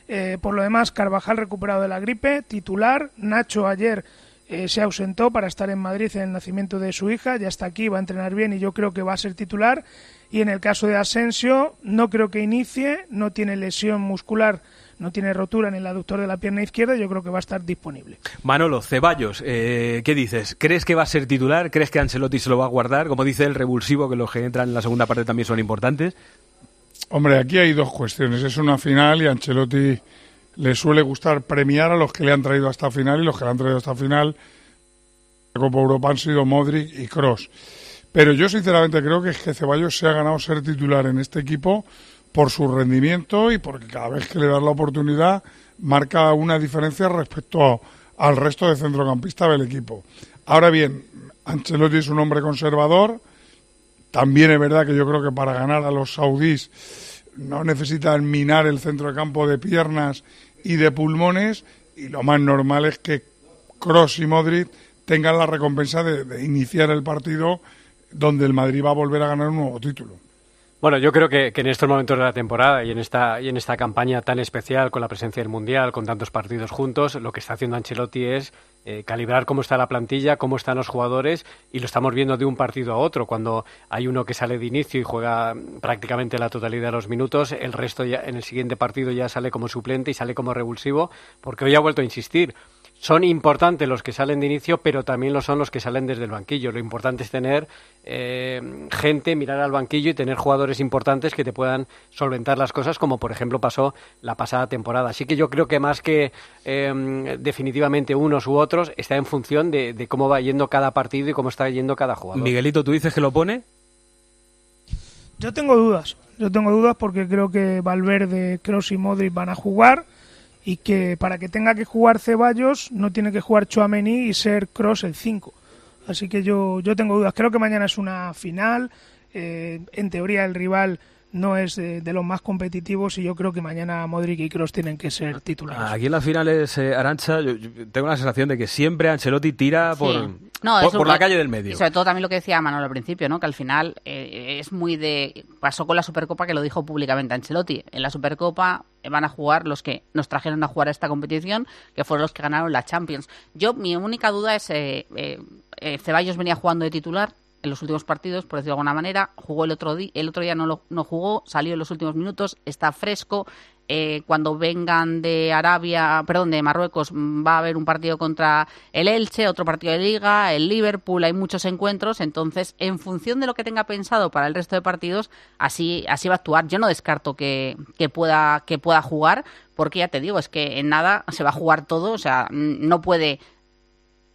Eh, por lo demás, Carvajal recuperado de la gripe, titular. Nacho ayer eh, se ausentó para estar en Madrid en el nacimiento de su hija, ya está aquí, va a entrenar bien y yo creo que va a ser titular. Y en el caso de Asensio, no creo que inicie, no tiene lesión muscular, no tiene rotura en el aductor de la pierna izquierda, yo creo que va a estar disponible.
Manolo, Ceballos, eh, ¿qué dices? ¿Crees que va a ser titular? ¿Crees que Ancelotti se lo va a guardar? Como dice el revulsivo, que los que entran en la segunda parte también son importantes.
Hombre, aquí hay dos cuestiones. Es una final y Ancelotti le suele gustar premiar a los que le han traído hasta final y los que le han traído hasta final la Copa Europa han sido Modric y Cross. Pero yo sinceramente creo que es que Ceballos se ha ganado ser titular en este equipo por su rendimiento y porque cada vez que le das la oportunidad marca una diferencia respecto al resto de centrocampistas del equipo. Ahora bien, Ancelotti es un hombre conservador. También es verdad que yo creo que para ganar a los saudíes no necesitan minar el centro de campo de piernas y de pulmones y lo más normal es que Cross y Modric tengan la recompensa de, de iniciar el partido donde el Madrid va a volver a ganar un nuevo título.
Bueno, yo creo que, que, en estos momentos de la temporada y en esta y en esta campaña tan especial con la presencia del mundial, con tantos partidos juntos, lo que está haciendo Ancelotti es eh, calibrar cómo está la plantilla, cómo están los jugadores y lo estamos viendo de un partido a otro. Cuando hay uno que sale de inicio y juega prácticamente la totalidad de los minutos, el resto ya en el siguiente partido ya sale como suplente y sale como revulsivo, porque hoy ha vuelto a insistir son importantes los que salen de inicio, pero también lo son los que salen desde el banquillo. Lo importante es tener eh, gente, mirar al banquillo y tener jugadores importantes que te puedan solventar las cosas, como por ejemplo pasó la pasada temporada. Así que yo creo que más que eh, definitivamente unos u otros, está en función de, de, cómo va yendo cada partido y cómo está yendo cada jugador.
Miguelito, ¿tú dices que lo pone?
Yo tengo dudas. Yo tengo dudas porque creo que Valverde, Kroos y Modric van a jugar y que para que tenga que jugar Ceballos no tiene que jugar Chouameni y ser Cross el 5. Así que yo, yo tengo dudas. Creo que mañana es una final. Eh, en teoría el rival no es de, de, los más competitivos y yo creo que mañana Modric y Kroos tienen que ser titulares.
Aquí en las finales, eh, Arancha, yo, yo tengo la sensación de que siempre Ancelotti tira por.
No,
por, por la calle del medio.
Y sobre todo también lo que decía Manolo al principio, ¿no? que al final eh, es muy de... Pasó con la Supercopa que lo dijo públicamente Ancelotti. En la Supercopa van a jugar los que nos trajeron a jugar a esta competición, que fueron los que ganaron la Champions. Yo, mi única duda es, eh, eh, Ceballos venía jugando de titular, en los últimos partidos, por decirlo de alguna manera. Jugó el otro día, el otro día no, lo, no jugó, salió en los últimos minutos, está fresco. Eh, cuando vengan de Arabia, perdón, de Marruecos, va a haber un partido contra el Elche, otro partido de Liga, el Liverpool, hay muchos encuentros, entonces, en función de lo que tenga pensado para el resto de partidos, así, así va a actuar. Yo no descarto que, que, pueda, que pueda jugar, porque ya te digo, es que en nada se va a jugar todo, o sea, no puede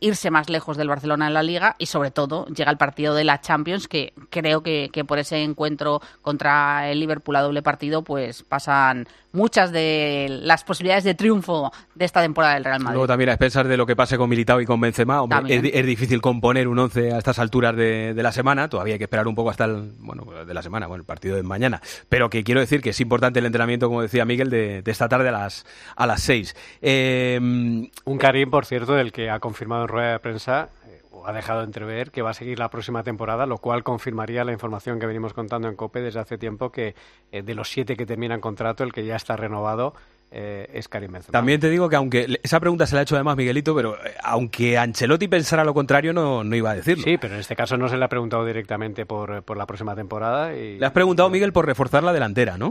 irse más lejos del Barcelona en la Liga y sobre todo llega el partido de la Champions que creo que, que, por ese encuentro contra el Liverpool a doble partido pues pasan muchas de las posibilidades de triunfo de esta temporada del Real Madrid.
Luego también a expensas de lo que pase con Militao y con Benzema, hombre, es, es, difícil componer un once a estas alturas de, de, la semana, todavía hay que esperar un poco hasta el, bueno, de la semana, bueno, el partido de mañana, pero que quiero decir que es importante el entrenamiento, como decía Miguel, de, de esta tarde a las a las seis. Eh,
un Karim, por cierto, del que ha confirmado rueda de prensa eh, ha dejado entrever que va a seguir la próxima temporada, lo cual confirmaría la información que venimos contando en COPE desde hace tiempo que eh, de los siete que terminan contrato, el que ya está renovado eh, es Karim Benzema.
También te digo que aunque esa pregunta se la ha hecho además Miguelito, pero eh, aunque Ancelotti pensara lo contrario no, no iba a decirlo.
Sí, pero en este caso no se le ha preguntado directamente por, por la próxima temporada. Y...
Le has preguntado, Miguel, por reforzar la delantera, ¿no?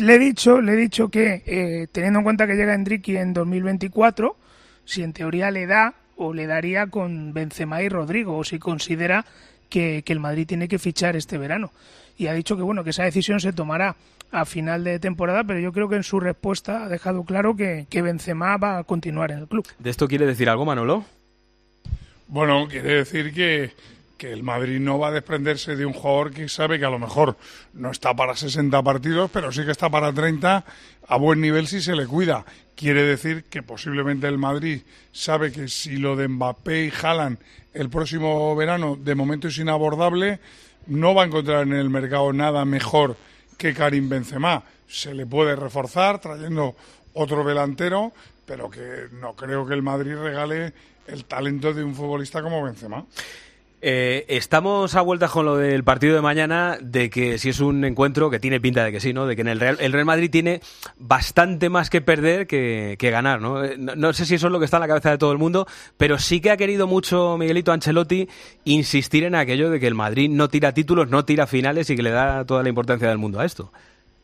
Le he dicho, le he dicho que eh, teniendo en cuenta que llega Enrique en 2024, si en teoría le da o le daría con Benzema y Rodrigo, o si considera que, que el Madrid tiene que fichar este verano. Y ha dicho que bueno que esa decisión se tomará a final de temporada, pero yo creo que en su respuesta ha dejado claro que, que Benzema va a continuar en el club.
¿De esto quiere decir algo, Manolo?
Bueno, quiere decir que, que el Madrid no va a desprenderse de un jugador que sabe que a lo mejor no está para 60 partidos, pero sí que está para 30 a buen nivel si se le cuida. Quiere decir que posiblemente el Madrid sabe que si lo de Mbappé y Haaland el próximo verano de momento es inabordable, no va a encontrar en el mercado nada mejor que Karim Benzema. Se le puede reforzar trayendo otro delantero, pero que no creo que el Madrid regale el talento de un futbolista como Benzema.
Eh, estamos a vueltas con lo del partido de mañana, de que si es un encuentro que tiene pinta de que sí, ¿no? De que en el Real, el Real Madrid tiene bastante más que perder que, ganar, ¿no? Eh, ¿no? no sé si eso es lo que está en la cabeza de todo el mundo, pero sí que ha querido mucho Miguelito Ancelotti insistir en aquello de que el Madrid no tira títulos, no tira finales y que le da toda la importancia del mundo a esto.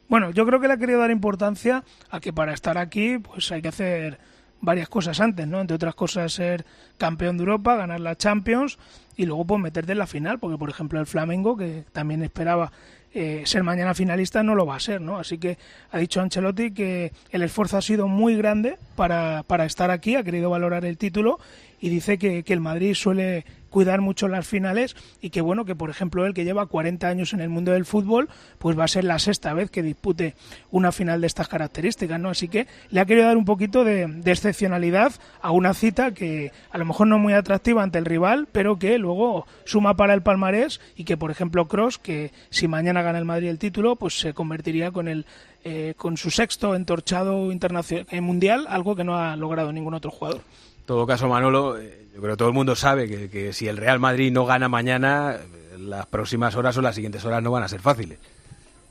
Bueno, yo creo que le ha querido dar importancia a que para estar aquí, pues hay que hacer varias cosas antes, ¿no? Entre otras cosas, ser campeón de Europa, ganar la Champions y luego pues meterte en la final, porque por ejemplo el Flamengo, que también esperaba eh, ser mañana finalista, no lo va a ser, ¿no? Así que ha dicho Ancelotti que el esfuerzo ha sido muy grande para, para estar aquí, ha querido valorar el título y dice que, que el Madrid suele cuidar mucho las finales y que bueno que por ejemplo él que lleva 40 años en el mundo del fútbol pues va a ser la sexta vez que dispute una final de estas características no así que le ha querido dar un poquito de, excepcionalidad a una cita que a lo mejor no es muy atractiva ante el rival pero que luego suma para el palmarés y que por ejemplo Cross que si mañana gana el Madrid el título pues se convertiría con el eh, con su sexto entorchado internacional mundial algo que no ha logrado ningún otro jugador
todo caso, Manolo, eh, yo creo que todo el mundo sabe que, que si el Real Madrid no gana mañana, las próximas horas o las siguientes horas no van a ser fáciles.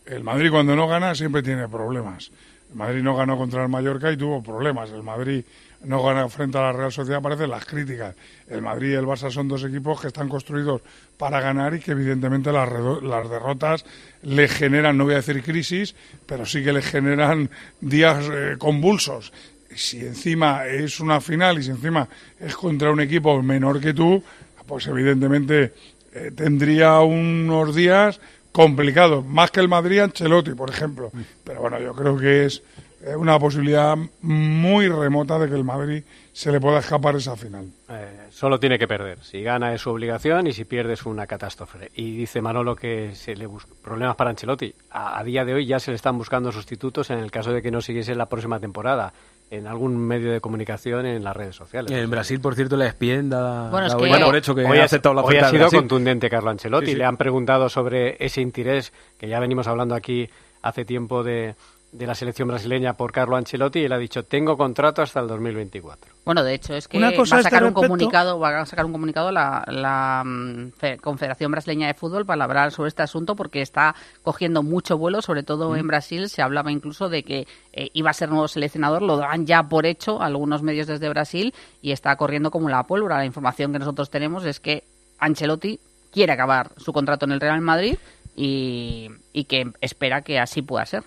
El Madrid cuando no gana siempre tiene problemas. El Madrid no ganó contra el Mallorca y tuvo problemas. El Madrid no gana frente a la Real Sociedad, aparecen las críticas. El Madrid y el Barça son dos equipos que están construidos para ganar y que evidentemente las, las derrotas le generan, no voy a decir crisis, pero sí que le generan días eh, convulsos. Si encima es una final y si encima es contra un equipo menor que tú, pues evidentemente eh, tendría unos días complicados, más que el Madrid Ancelotti, por ejemplo. Pero bueno, yo creo que es eh, una posibilidad muy remota de que el Madrid se le pueda escapar esa final.
Eh, solo tiene que perder. Si gana es su obligación y si pierde es una catástrofe. Y dice Manolo que se le busca problemas para Ancelotti. A, a día de hoy ya se le están buscando sustitutos en el caso de que no siguiese la próxima temporada en algún medio de comunicación en las redes sociales.
En Brasil, por cierto, la ESPN da,
Bueno, es
da
que
hoy por hecho que
hoy
ha aceptado la
hoy ha sido contundente Carlo Ancelotti.
Sí, sí.
Le han preguntado sobre ese interés que ya venimos hablando aquí hace tiempo de, de la selección brasileña por Carlo Ancelotti y él ha dicho tengo contrato hasta el 2024.
Bueno, de hecho es que
Una cosa
va a
este
sacar un
respecto-
comunicado, va a sacar un comunicado la, la mm, Fe- Confederación Brasileña de Fútbol para hablar sobre este asunto porque está cogiendo mucho vuelo, sobre todo
Mm.
en Brasil. Se hablaba incluso de que eh, iba a ser nuevo seleccionador, lo dan ya por hecho algunos medios desde Brasil y está corriendo como la pólvora. La información que nosotros tenemos es que Ancelotti quiere acabar su contrato en el Real Madrid y, y que espera que así pueda ser.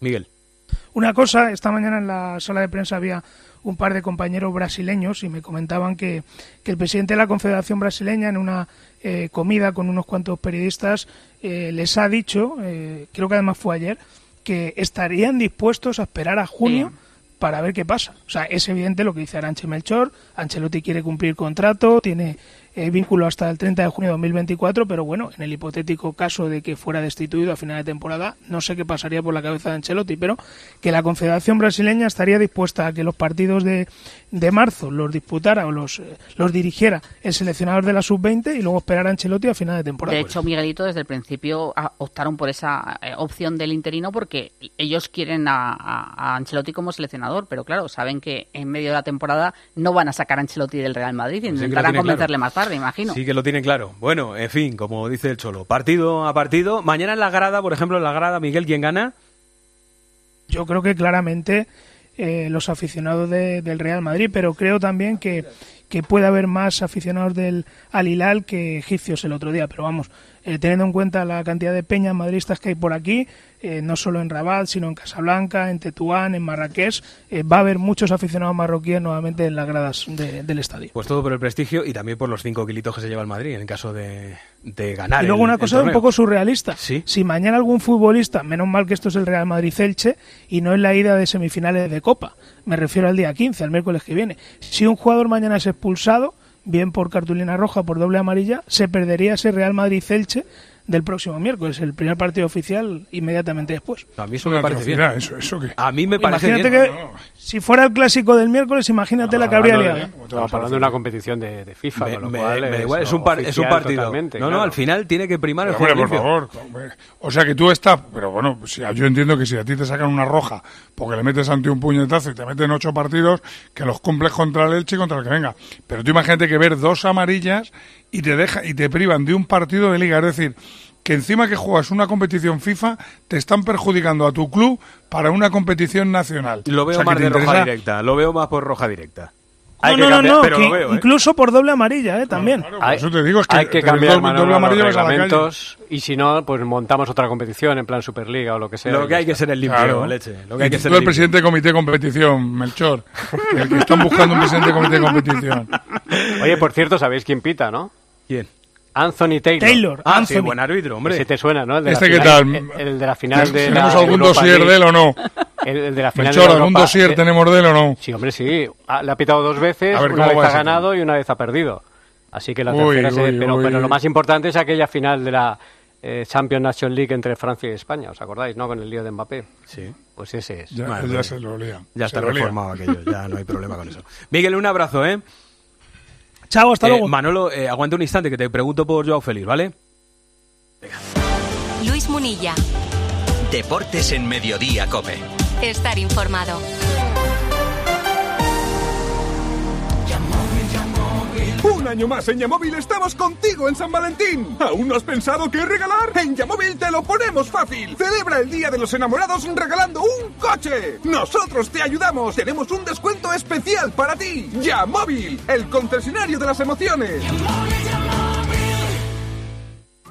Miguel.
Una cosa, esta mañana en la sala de prensa había un par de compañeros brasileños y me comentaban que, que el presidente de la Confederación Brasileña en una eh, comida con unos cuantos periodistas eh, les ha dicho, eh, creo que además fue ayer, que estarían dispuestos a esperar a junio para ver qué pasa. O sea, es evidente lo que dice Aranche Melchor, Ancelotti quiere cumplir contrato, tiene eh, vínculo hasta el 30 de junio de 2024, pero bueno, en el hipotético caso de que fuera destituido a final de temporada, no sé qué pasaría por la cabeza de Ancelotti, pero que la Confederación Brasileña estaría dispuesta a que los partidos de, de marzo los disputara o los, eh, los dirigiera el seleccionador de la sub-20 y luego esperar a Ancelotti a final de temporada.
De hecho, Miguelito desde el principio ah, optaron por esa eh, opción del interino porque ellos quieren a, a- a Ancelotti como seleccionador, pero claro, saben que en medio de la temporada no van a sacar a Ancelotti del Real Madrid y
Pues
intentarán convencerle
claro.
más tarde, imagino.
Sí que lo tienen claro. Bueno, en fin, como dice el Cholo, partido a partido. Mañana en la grada, por ejemplo, en la grada, Miguel, ¿quién gana?
Yo creo que claramente eh, los aficionados de- del Real Madrid, pero creo también que, que puede haber más aficionados del Al Hilal que egipcios el otro día. Pero vamos, eh, teniendo en cuenta la cantidad de peñas madristas que hay por aquí, eh, no solo en Rabat, sino en Casablanca, en Tetuán, en Marrakech, eh, va a haber muchos aficionados marroquíes nuevamente en las gradas de- del estadio.
Pues todo por el prestigio y también por los cinco kilitos que se lleva el Madrid en el caso de, de ganar.
Y luego
el-
una cosa un poco surrealista. Si mañana algún futbolista, menos mal que esto es el Real Madrid-Elche y no es la ida de semifinales de Copa, me refiero al día 15, al miércoles que viene. Si un jugador mañana es expulsado, bien por cartulina roja, por doble amarilla, se perdería ese Real Madrid-Elche del próximo miércoles, el primer partido oficial inmediatamente después.
A mí eso me parece bien.
eso- eso que-
A mí me parece
Imagínate
bien.
que si fuera el clásico del miércoles, imagínate la que habría liado.
Estamos hablando de una competición de, de FIFA,
Me,
con lo
me-
cual
me
es
igual, es un, par- es un partido. no, no,
claro.
al final tiene que primar el juego
por favor. hombre. O sea que tú estás, pero bueno, si, yo entiendo que si a ti te sacan una roja porque le metes ante un puñetazo y te meten ocho partidos, que los cumples contra el Elche y contra el que venga. Pero tú imagínate que ver dos amarillas y te deja y te privan de un partido de liga. Es decir, que encima que juegas una competición FIFA, te están perjudicando a tu club para una competición nacional.
Lo veo
O sea, que
más de roja directa. Lo veo más por roja directa.
No,
Hay que
no, no,
cambiar,
no,
pero
que
lo veo, ¿eh?
incluso por doble amarilla, ¿eh? También.
Hay, eso te digo, es que
hay que cambiar
doble-
los reglamentos y si no, pues montamos otra competición en plan Superliga o lo que sea.
Lo que hay que ser el limpio,
Claro.
leche. Lo que hay que
tú
ser
el presidente de comité de competición, Melchor. El que están buscando un presidente de comité de competición.
Oye, por cierto, ¿sabéis quién pita, no?
¿Quién?
Anthony Taylor.
Taylor,
Ah,
Anthony.
sí, buen árbitro, hombre.
Si te suena, ¿no? El de
¿Este
la
qué
final-
tal?
El, el de la final de
¿Tenemos
la
algún
Europa
dossier de él o no?
El, el de la final
Melchor,
de la
¿algún
Europa-
dossier tenemos de él o no?
Sí, hombre, sí. Ah, le ha pitado dos veces,
ver,
una
¿cómo
vez ha
ese
ganado y una vez ha perdido. Así que la
Uy,
tercera se-
uy,
pero,
uy,
pero lo más importante es aquella final de la eh, Champions Nation League entre Francia y España, ¿os acordáis, no? Con el lío de Mbappé.
Sí.
Pues ese es.
Ya,
Vale,
ya se lo olía.
Ya
Se
está reformado aquello, ya no hay problema con eso. Miguel, un abrazo, ¿eh?
Chao, hasta
Eh,
luego.
Manolo, eh, aguanta un instante que te pregunto por Joao Félix, ¿vale?
Luis Munilla.
Deportes en Mediodía, Cope.
Estar informado.
Un año más en Yamóvil estamos contigo en San Valentín. ¿Aún no has pensado qué regalar? En Yamóvil te lo ponemos fácil. Celebra el Día de los Enamorados regalando un coche. Nosotros te ayudamos. Tenemos un descuento especial para ti. Yamóvil, el concesionario de las emociones.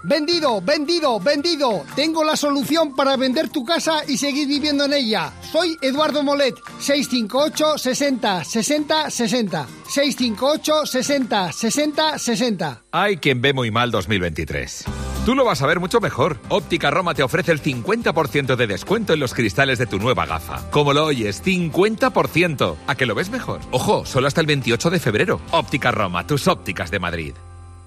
Vendido, vendido, vendido. Tengo la solución para vender tu casa y seguir viviendo en ella. Soy Eduardo Molet, 658 60 60 60. 658 60 60 60.
Hay quien ve muy mal 2023. Tú lo vas a ver mucho mejor. Óptica Roma te ofrece el 50% de descuento en los cristales de tu nueva gafa. Como lo oyes, 50%. ¿A que lo ves mejor? Ojo, solo hasta el 28 de febrero. Óptica Roma, tus ópticas de Madrid.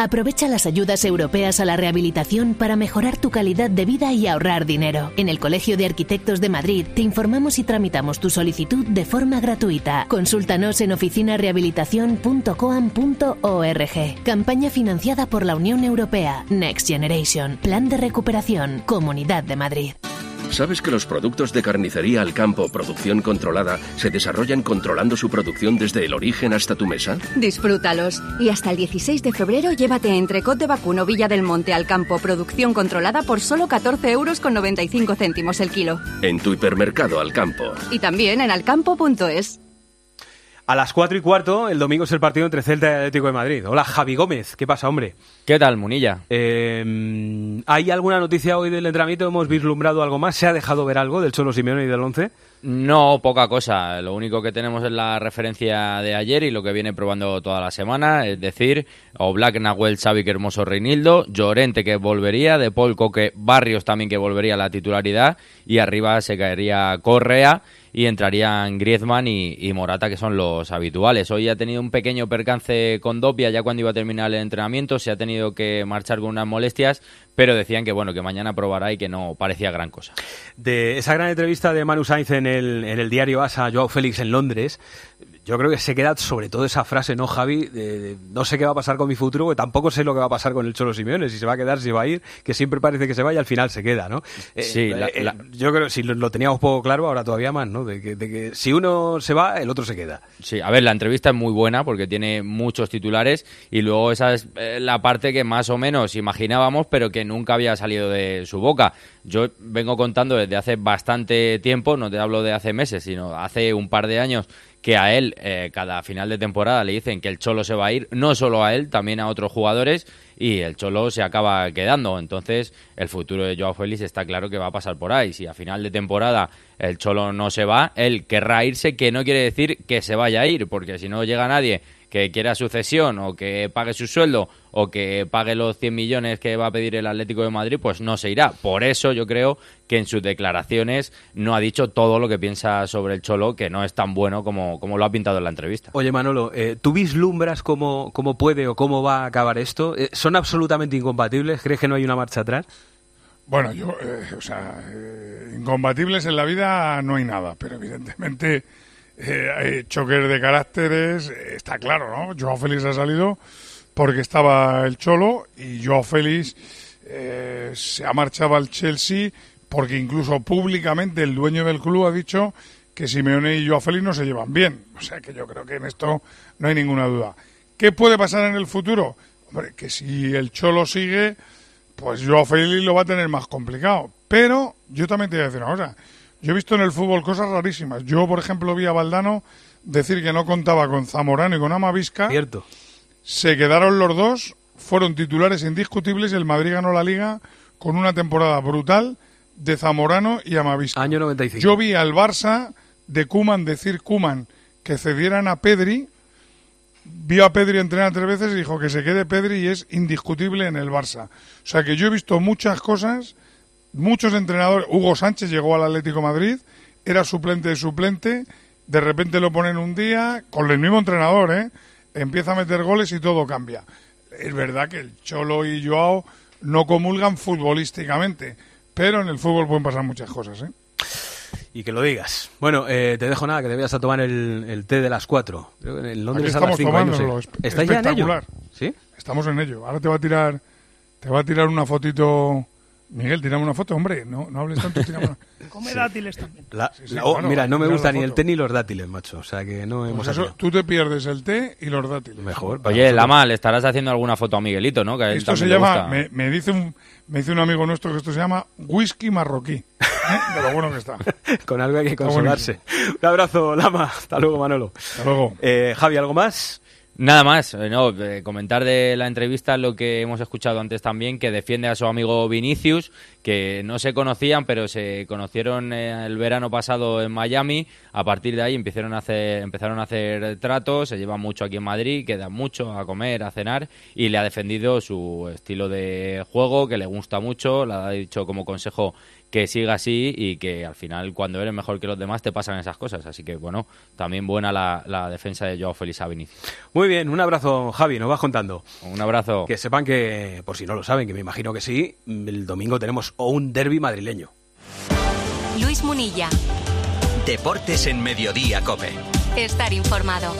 Aprovecha las ayudas europeas a la rehabilitación para mejorar tu calidad de vida y ahorrar dinero. En el Colegio de Arquitectos de Madrid te informamos y tramitamos tu solicitud de forma gratuita. Consúltanos en oficinarehabilitación.coam.org. Campaña financiada por la Unión Europea. Next Generation. Plan de recuperación. Comunidad de Madrid.
¿Sabes que los productos de carnicería al campo, producción controlada, se desarrollan controlando su producción desde el origen hasta tu mesa?
Disfrútalos. Y hasta el 16 de febrero llévate entrecot de vacuno Villa del Monte al campo, producción controlada por solo 14 euros con 95 céntimos el kilo.
En tu hipermercado al campo.
Y también en alcampo.es.
A las 4 y cuarto, el domingo es el partido entre Celta y Atlético de Madrid. Hola, Javi Gómez. ¿Qué pasa, hombre?
¿Qué tal, Munilla?
Eh, ¿Hay alguna noticia hoy del entrenamiento? ¿Hemos vislumbrado algo más? ¿Se ha dejado ver algo del Cholo Simeone y del 11?
No, poca cosa. Lo único que tenemos es la referencia de ayer y lo que viene probando toda la semana, es decir, Oblak, Nahuel, Xavi, que Hermoso, Reinildo, Llorente que volvería, De Paul, Coque, Barrios también que volvería a la titularidad y arriba se caería Correa y entrarían Griezmann y, Morata, que son los habituales. Hoy ha tenido un pequeño percance con Dopia ya cuando iba a terminar el entrenamiento, se ha tenido que marchar con unas molestias, pero decían que bueno que mañana probará y que no parecía gran cosa.
De esa gran entrevista de Manu Sainz en el, en el diario AS a Joao Félix en Londres, yo creo que se queda sobre todo esa frase, ¿no, Javi? De, de, no sé qué va a pasar con mi futuro, porque tampoco sé lo que va a pasar con el Cholo Simeone, si se va a quedar, si va a ir, que siempre parece que se va y al final se queda, ¿no? Eh,
Sí, la-
eh,
la-
yo creo que si lo, lo teníamos poco claro, ahora todavía más, ¿no? De que, de que si uno se va, el otro se queda.
Sí, a ver, la entrevista es muy buena porque tiene muchos titulares y luego esa es eh, la parte que más o menos imaginábamos, pero que nunca había salido de su boca. Yo vengo contando desde hace bastante tiempo, no te hablo de hace meses, sino hace un par de años que a él eh, cada final de temporada le dicen que el Cholo se va a ir, no solo a él, también a otros jugadores y el Cholo se acaba quedando. Entonces el futuro de Joao Félix está claro que va a pasar por ahí. Si a final de temporada el Cholo no se va, él querrá irse, que no quiere decir que se vaya a ir, porque si no llega nadie que quiera sucesión o que pague su sueldo o que pague los 100 millones que va a pedir el Atlético de Madrid, pues no se irá. Por eso yo creo que en sus declaraciones no ha dicho todo lo que piensa sobre el Cholo, que no es tan bueno como, como lo ha pintado en la entrevista.
Oye, Manolo, eh, ¿tú vislumbras cómo, cómo puede o cómo va a acabar esto? Eh, ¿Son absolutamente incompatibles? ¿Crees que no hay una marcha atrás?
Bueno, yo, eh, o sea, eh, incompatibles en la vida no hay nada, pero evidentemente eh, eh, choques de caracteres, eh, está claro, ¿no? Joao Félix ha salido porque estaba el Cholo y Joao Félix eh, se ha marchado al Chelsea porque incluso públicamente el dueño del club ha dicho que Simeone y Joao Félix no se llevan bien. O sea que yo creo que en esto no hay ninguna duda. ¿Qué puede pasar en el futuro? Hombre, que si el Cholo sigue, pues Joao Félix lo va a tener más complicado. Pero yo también te voy a decir una cosa. Yo he visto en el fútbol cosas rarísimas. Yo, por ejemplo, vi a Valdano decir que no contaba con Zamorano y con Amavisca.
Cierto.
Se quedaron los dos, fueron titulares indiscutibles y el Madrid ganó la liga con una temporada brutal de Zamorano y Amavisca.
Año 95.
Yo vi al Barça de Kuman decir Kuman que cedieran a Pedri. Vio a Pedri entrenar tres veces y dijo que se quede Pedri y es indiscutible en el Barça. O sea que yo he visto muchas cosas, muchos entrenadores. Hugo Sánchez llegó al Atlético de Madrid, era suplente de suplente, de repente lo ponen un día, con el mismo entrenador, ¿eh? empieza a meter goles y todo cambia. Es verdad que el Cholo y Joao no comulgan futbolísticamente, pero en el fútbol pueden pasar muchas cosas. ¿eh?
Y que lo digas. Bueno, eh, te dejo nada, que te vayas a tomar el, el té de las 4. Creo que en Londres
Aquí
a las
estamos
5 años.
tomándolo,
¿eh?
espe-
¿Estáis ya en ello?
espectacular.
¿Sí?
Estamos en ello. Ahora te va a tirar, te va a tirar una fotito. Miguel, tirame una foto, hombre. No, no hables tanto, tirame una.
Come dátiles también.
La-
Sí, sí,
la- oh,
claro,
mira, no me gusta ni el té ni los dátiles, macho. O sea que no hemos
Pues eso,
atinado.
tú te pierdes el té y los dátiles.
Mejor.
Oye, Lama, le estarás haciendo alguna foto a Miguelito, ¿no? Que a él
Esto se llama, me, me dice un, me dice un amigo nuestro que esto se llama whisky marroquí. ¿eh? De lo bueno que está.
Con algo hay que consolarse. Un abrazo, Lama. Hasta luego, Manolo.
Hasta luego.
Eh, Javi, ¿algo más?
Nada más, eh, no, eh, comentar de la entrevista lo que hemos escuchado antes también, que defiende a su amigo Vinicius, que no se conocían, pero se conocieron eh, el verano pasado en Miami. A partir de ahí empezaron a hacer, empezaron a hacer tratos, se llevan mucho aquí en Madrid, quedan mucho a comer, a cenar, y le ha defendido su estilo de juego, que le gusta mucho, le ha dicho como consejo que siga así y que al final cuando eres mejor que los demás te pasan esas cosas. Así que bueno, también buena la, la defensa de Joao Félix a Vinicius.
Muy bien, un abrazo, Javi. Nos vas contando.
Un abrazo.
Que sepan que, por si no lo saben, que me imagino que sí, el domingo tenemos o un derby madrileño.
Luis Munilla.
Deportes en Mediodía, Cope.
Estar informado.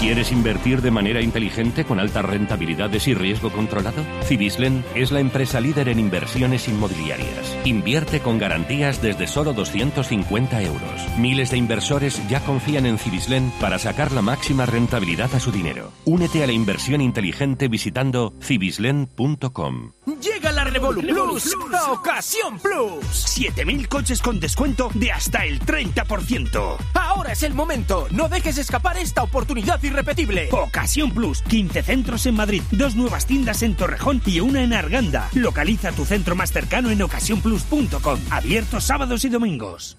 ¿Quieres invertir de manera inteligente con altas rentabilidades y riesgo controlado? Cibislen es la empresa líder en inversiones inmobiliarias. Invierte con garantías desde solo 250 euros. Miles de inversores ya confían en Cibislen para sacar la máxima rentabilidad a su dinero. Únete a la inversión inteligente visitando cibislen.com.
Llega la Revolu Plus a Ocasión Plus. 7000 coches con descuento de hasta el 30%. Ahora es el momento. No dejes escapar esta oportunidad irrepetible. Ocasión Plus. 15 centros en Madrid, dos nuevas tiendas en Torrejón y una en Arganda. Localiza tu centro más cercano en ocasiónplus.com. Abierto sábados y domingos.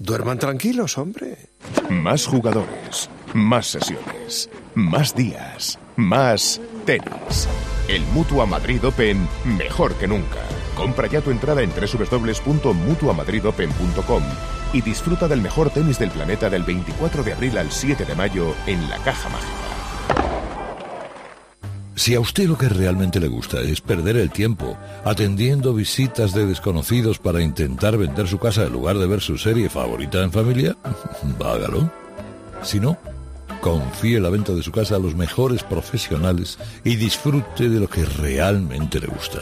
Duerman tranquilos, hombre.
Más jugadores, más sesiones, más días, más tenis. El Mutua Madrid Open mejor que nunca. Compra ya tu entrada en www.mutuamadridopen.com y disfruta del mejor tenis del planeta del 24 de abril al 7 de mayo en la Caja Mágica.
Si a usted lo que realmente le gusta es perder el tiempo atendiendo visitas de desconocidos para intentar vender su casa en lugar de ver su serie favorita en familia, hágalo. Si no, confíe la venta de su casa a los mejores profesionales y disfrute de lo que realmente le gusta.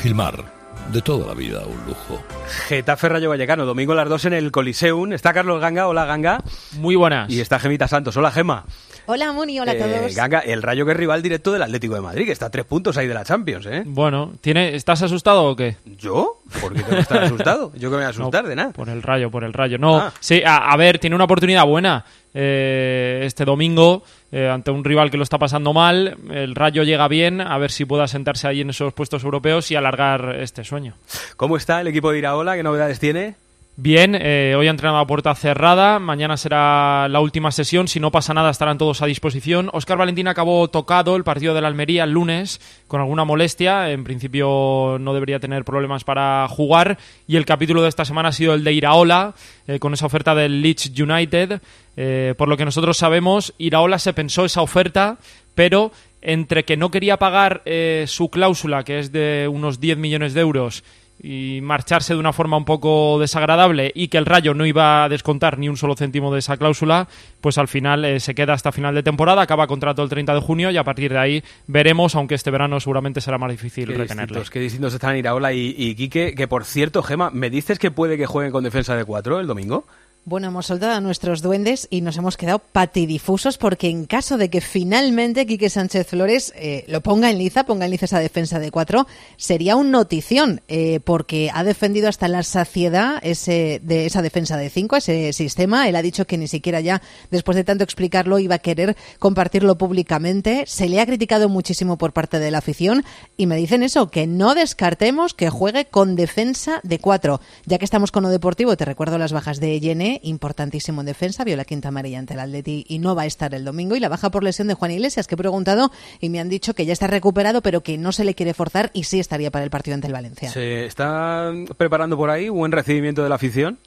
Gilmar, de toda la vida un lujo.
Getafe Rayo Vallecano, domingo a las 2 en el Coliseum. Está Carlos Ganga, hola Ganga.
Muy buenas.
Y está Gemita Santos, hola Gema.
Hola Moni, hola a
Eh,
todos.
Ganga, el Rayo que es rival directo del Atlético de Madrid, que está a tres puntos ahí de la Champions, ¿eh?
Bueno, ¿tiene, ¿estás asustado o qué?
¿Yo? ¿Por qué tengo que estar asustado? Yo que me voy a asustar de nada.
Por el rayo, por el rayo. No,
Ah.
sí, a, a ver, tiene una oportunidad buena eh, este domingo eh, ante un rival que lo está pasando mal. El rayo llega bien, a ver si pueda sentarse ahí en esos puestos europeos y alargar este sueño.
¿Cómo está el equipo de Iraola? ¿Qué novedades tiene?
Bien, eh, hoy ha entrenado a puerta cerrada, mañana será la última sesión, si no pasa nada estarán todos a disposición. Óscar Valentín acabó tocado el partido de la Almería el lunes con alguna molestia, en principio no debería tener problemas para jugar y el capítulo de esta semana ha sido el de Iraola, eh, con esa oferta del Leeds United. Eh, por lo que nosotros sabemos, Iraola se pensó esa oferta, pero entre que no quería pagar su cláusula, que es de unos 10 millones de euros, y marcharse de una forma un poco desagradable y que el Rayo no iba a descontar ni un solo céntimo de esa cláusula, pues al final eh, se queda hasta final de temporada, acaba contrato el 30 de junio y a partir de ahí veremos, aunque este verano seguramente será más difícil
Qué
retenerle.
distintos, qué distintos están Iraola y, y Quique, que por cierto, Gema, ¿me dices que puede que jueguen con defensa de cuatro el domingo?
Bueno, hemos soltado a nuestros duendes y nos hemos quedado patidifusos porque en caso de que finalmente Quique Sánchez Flores eh, lo ponga en liza, ponga en liza esa defensa de cuatro, sería un notición eh, porque ha defendido hasta la saciedad ese, de esa defensa de cinco, ese sistema. Él ha dicho que ni siquiera ya, después de tanto explicarlo, iba a querer compartirlo públicamente. Se le ha criticado muchísimo por parte de la afición y me dicen eso, que no descartemos que juegue con defensa de cuatro. Ya que estamos con lo deportivo, te recuerdo las bajas de Yene, importantísimo en defensa, vio la quinta amarilla ante el Atleti y no va a estar el domingo. Y la baja por lesión de Juan Iglesias, que he preguntado y me han dicho que ya está recuperado, pero que no se le quiere forzar y sí estaría para el partido ante el Valencia.
¿Se está preparando por ahí buen recibimiento de la afición?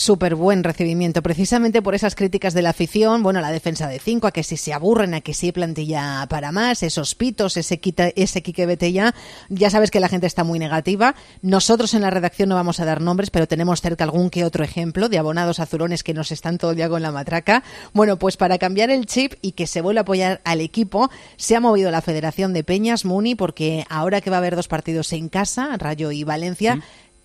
Súper buen recibimiento, precisamente por esas críticas de la afición, bueno, la defensa de cinco, a que si se aburren, a que si plantilla para más, esos pitos, ese, quita, ese Quique vete ya, ya sabes que la gente está muy negativa. Nosotros en la redacción no vamos a dar nombres, pero tenemos cerca algún que otro ejemplo de abonados azurones que nos están todo el día con la matraca. Bueno, pues para cambiar el chip y que se vuelva a apoyar al equipo, se ha movido la Federación de Peñas, Muni, porque ahora que va a haber dos partidos en casa, Rayo y Valencia,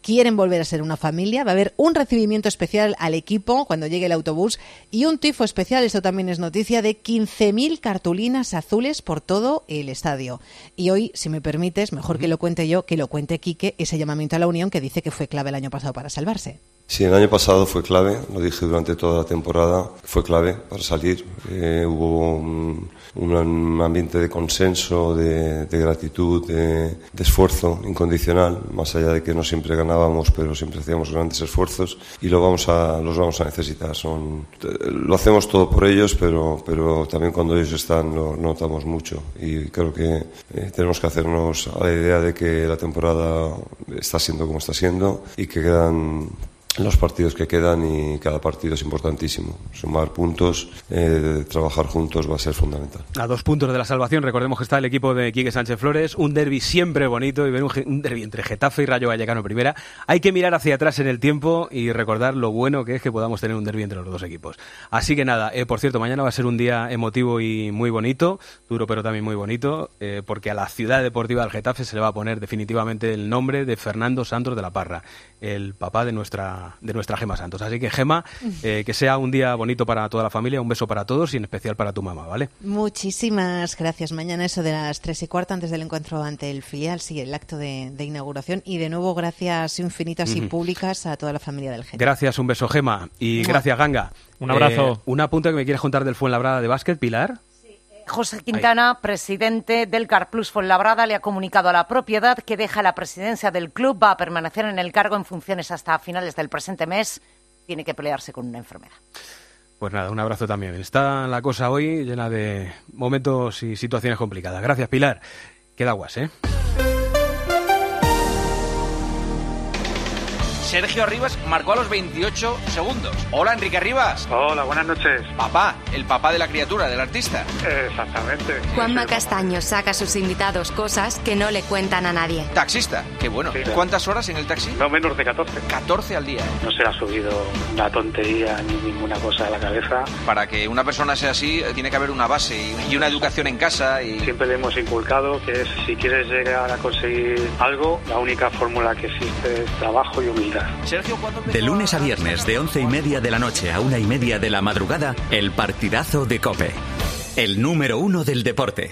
quieren volver a ser una familia. Va a haber un recibimiento especial al equipo cuando llegue el autobús y un tifo especial, esto también es noticia, de 15.000 cartulinas azules por todo el estadio. Y hoy, si me permites, mejor que lo cuente yo, que lo cuente Quique, ese llamamiento a la unión que dice que fue clave el año pasado para salvarse.
Sí, el año pasado fue clave, lo dije durante toda la temporada, fue clave para salir. Eh, hubo un, un ambiente de consenso, de, de gratitud, de, de esfuerzo incondicional, más allá de que no siempre ganábamos, pero siempre hacíamos grandes esfuerzos y lo vamos a, los vamos a necesitar. Son, lo hacemos todo por ellos, pero, pero también cuando ellos están lo notamos mucho y creo que eh, tenemos que hacernos a la idea de que la temporada está siendo como está siendo y que quedan los partidos que quedan y cada partido es importantísimo. Sumar puntos, eh, trabajar juntos va a ser fundamental.
A dos puntos de la salvación, recordemos que está el equipo de Quique Sánchez Flores, un derby siempre bonito y ver un, un derby entre Getafe y Rayo Vallecano primera. Hay que mirar hacia atrás en el tiempo y recordar lo bueno que es que podamos tener un derby entre los dos equipos. Así que nada, eh, por cierto, mañana va a ser un día emotivo y muy bonito, duro pero también muy bonito, eh, porque a la ciudad deportiva del Getafe se le va a poner definitivamente el nombre de Fernando Santos de la Parra, el papá de nuestra de nuestra Gema Santos. Así que Gema, eh, que sea un día bonito para toda la familia, un beso para todos y en especial para tu mamá, ¿vale?
Muchísimas gracias. Mañana eso de las tres y cuarto antes del encuentro ante el filial, sí, el acto de, de inauguración y de nuevo gracias infinitas y públicas a toda la familia del Getafe.
Gracias, un beso Gema y gracias Ganga.
Un abrazo.
Eh, un apunte que me quieres contar del Fuenlabrada de básquet, Pilar.
José Quintana, presidente del Carplus Fuenlabrada, le ha comunicado a la propiedad que deja la presidencia del club, va a permanecer en el cargo en funciones hasta finales del presente mes. Tiene que pelearse con una enfermedad.
Pues nada, un abrazo también. Está la cosa hoy llena de momentos y situaciones complicadas. Gracias, Pilar. Queda aguas, ¿eh?
Sergio Rivas marcó a los 28 segundos. Hola, Enrique Rivas.
Hola, buenas noches.
Papá, el papá de la criatura, del artista.
Exactamente.
Juanma Castaño saca a sus invitados cosas que no le cuentan a nadie.
Taxista, qué bueno. ¿Cuántas horas en el taxi?
No menos de 14.
14 al día.
No se le ha subido una tontería ni ninguna cosa a la cabeza.
Para que una persona sea así, eh, tiene que haber una base y- y una educación en casa. Y...
Siempre le hemos inculcado que es, si quieres llegar a conseguir algo, la única fórmula que existe es trabajo y humildad.
Sergio, ¿cuándo
De lunes a viernes, de once y media de la noche a una y media de la madrugada, el partidazo de Cope. El número uno del deporte.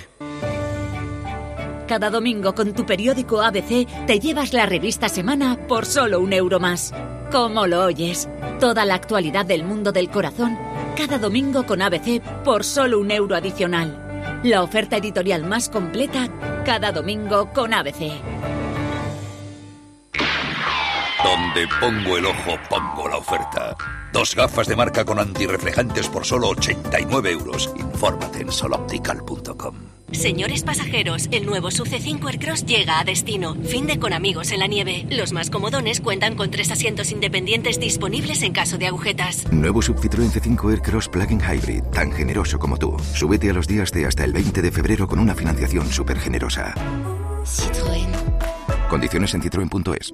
Cada domingo con tu periódico ABC te llevas la revista Semana por solo un euro más. ¿Cómo lo oyes? Toda la actualidad del mundo del corazón, cada domingo con ABC por solo un euro adicional. La oferta editorial más completa, cada domingo con ABC.
Donde pongo el ojo, pongo la oferta. Dos gafas de marca con antirreflejantes por solo 89 euros. Infórmate en soloptical.com.
Señores pasajeros, el nuevo Sub C5 Aircross llega a destino. Fin de con amigos en la nieve. Los más comodones cuentan con tres asientos independientes disponibles en caso de agujetas.
Nuevo Sub Citroën C5 Aircross Plug-in Hybrid, tan generoso como tú. Súbete a los días de hasta el 20 de febrero con una financiación súper generosa.
Citroën.
Condiciones en citroen.es.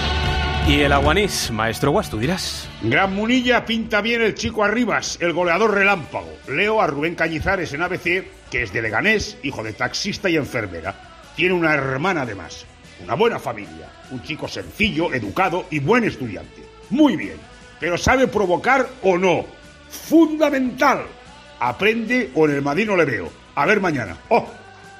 Y el aguanís, maestro Guas, tú dirás.
Gran Munilla pinta bien el chico Arribas, el goleador relámpago. Leo a Rubén Cañizares en ABC, que es de Leganés, hijo de taxista y enfermera. Tiene una hermana además. Una buena familia. Un chico sencillo, educado y buen estudiante. Muy bien. Pero ¿sabe provocar o no? Fundamental. Aprende o en el Madrid no le veo. A ver mañana. ¡Oh!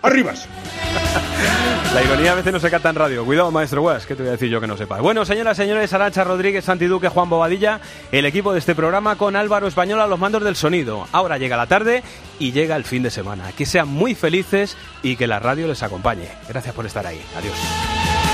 ¡Arribas!
La ironía a veces no se canta en radio. Cuidado, maestro Guas, que te voy a decir yo que no sepa. Bueno, señoras, señores, Arancha Rodríguez, Santiduque, Juan Bobadilla, el equipo de este programa con Álvaro Español a los mandos del sonido. Ahora llega la tarde y llega el fin de semana. Que sean muy felices y que la radio les acompañe. Gracias por estar ahí. Adiós.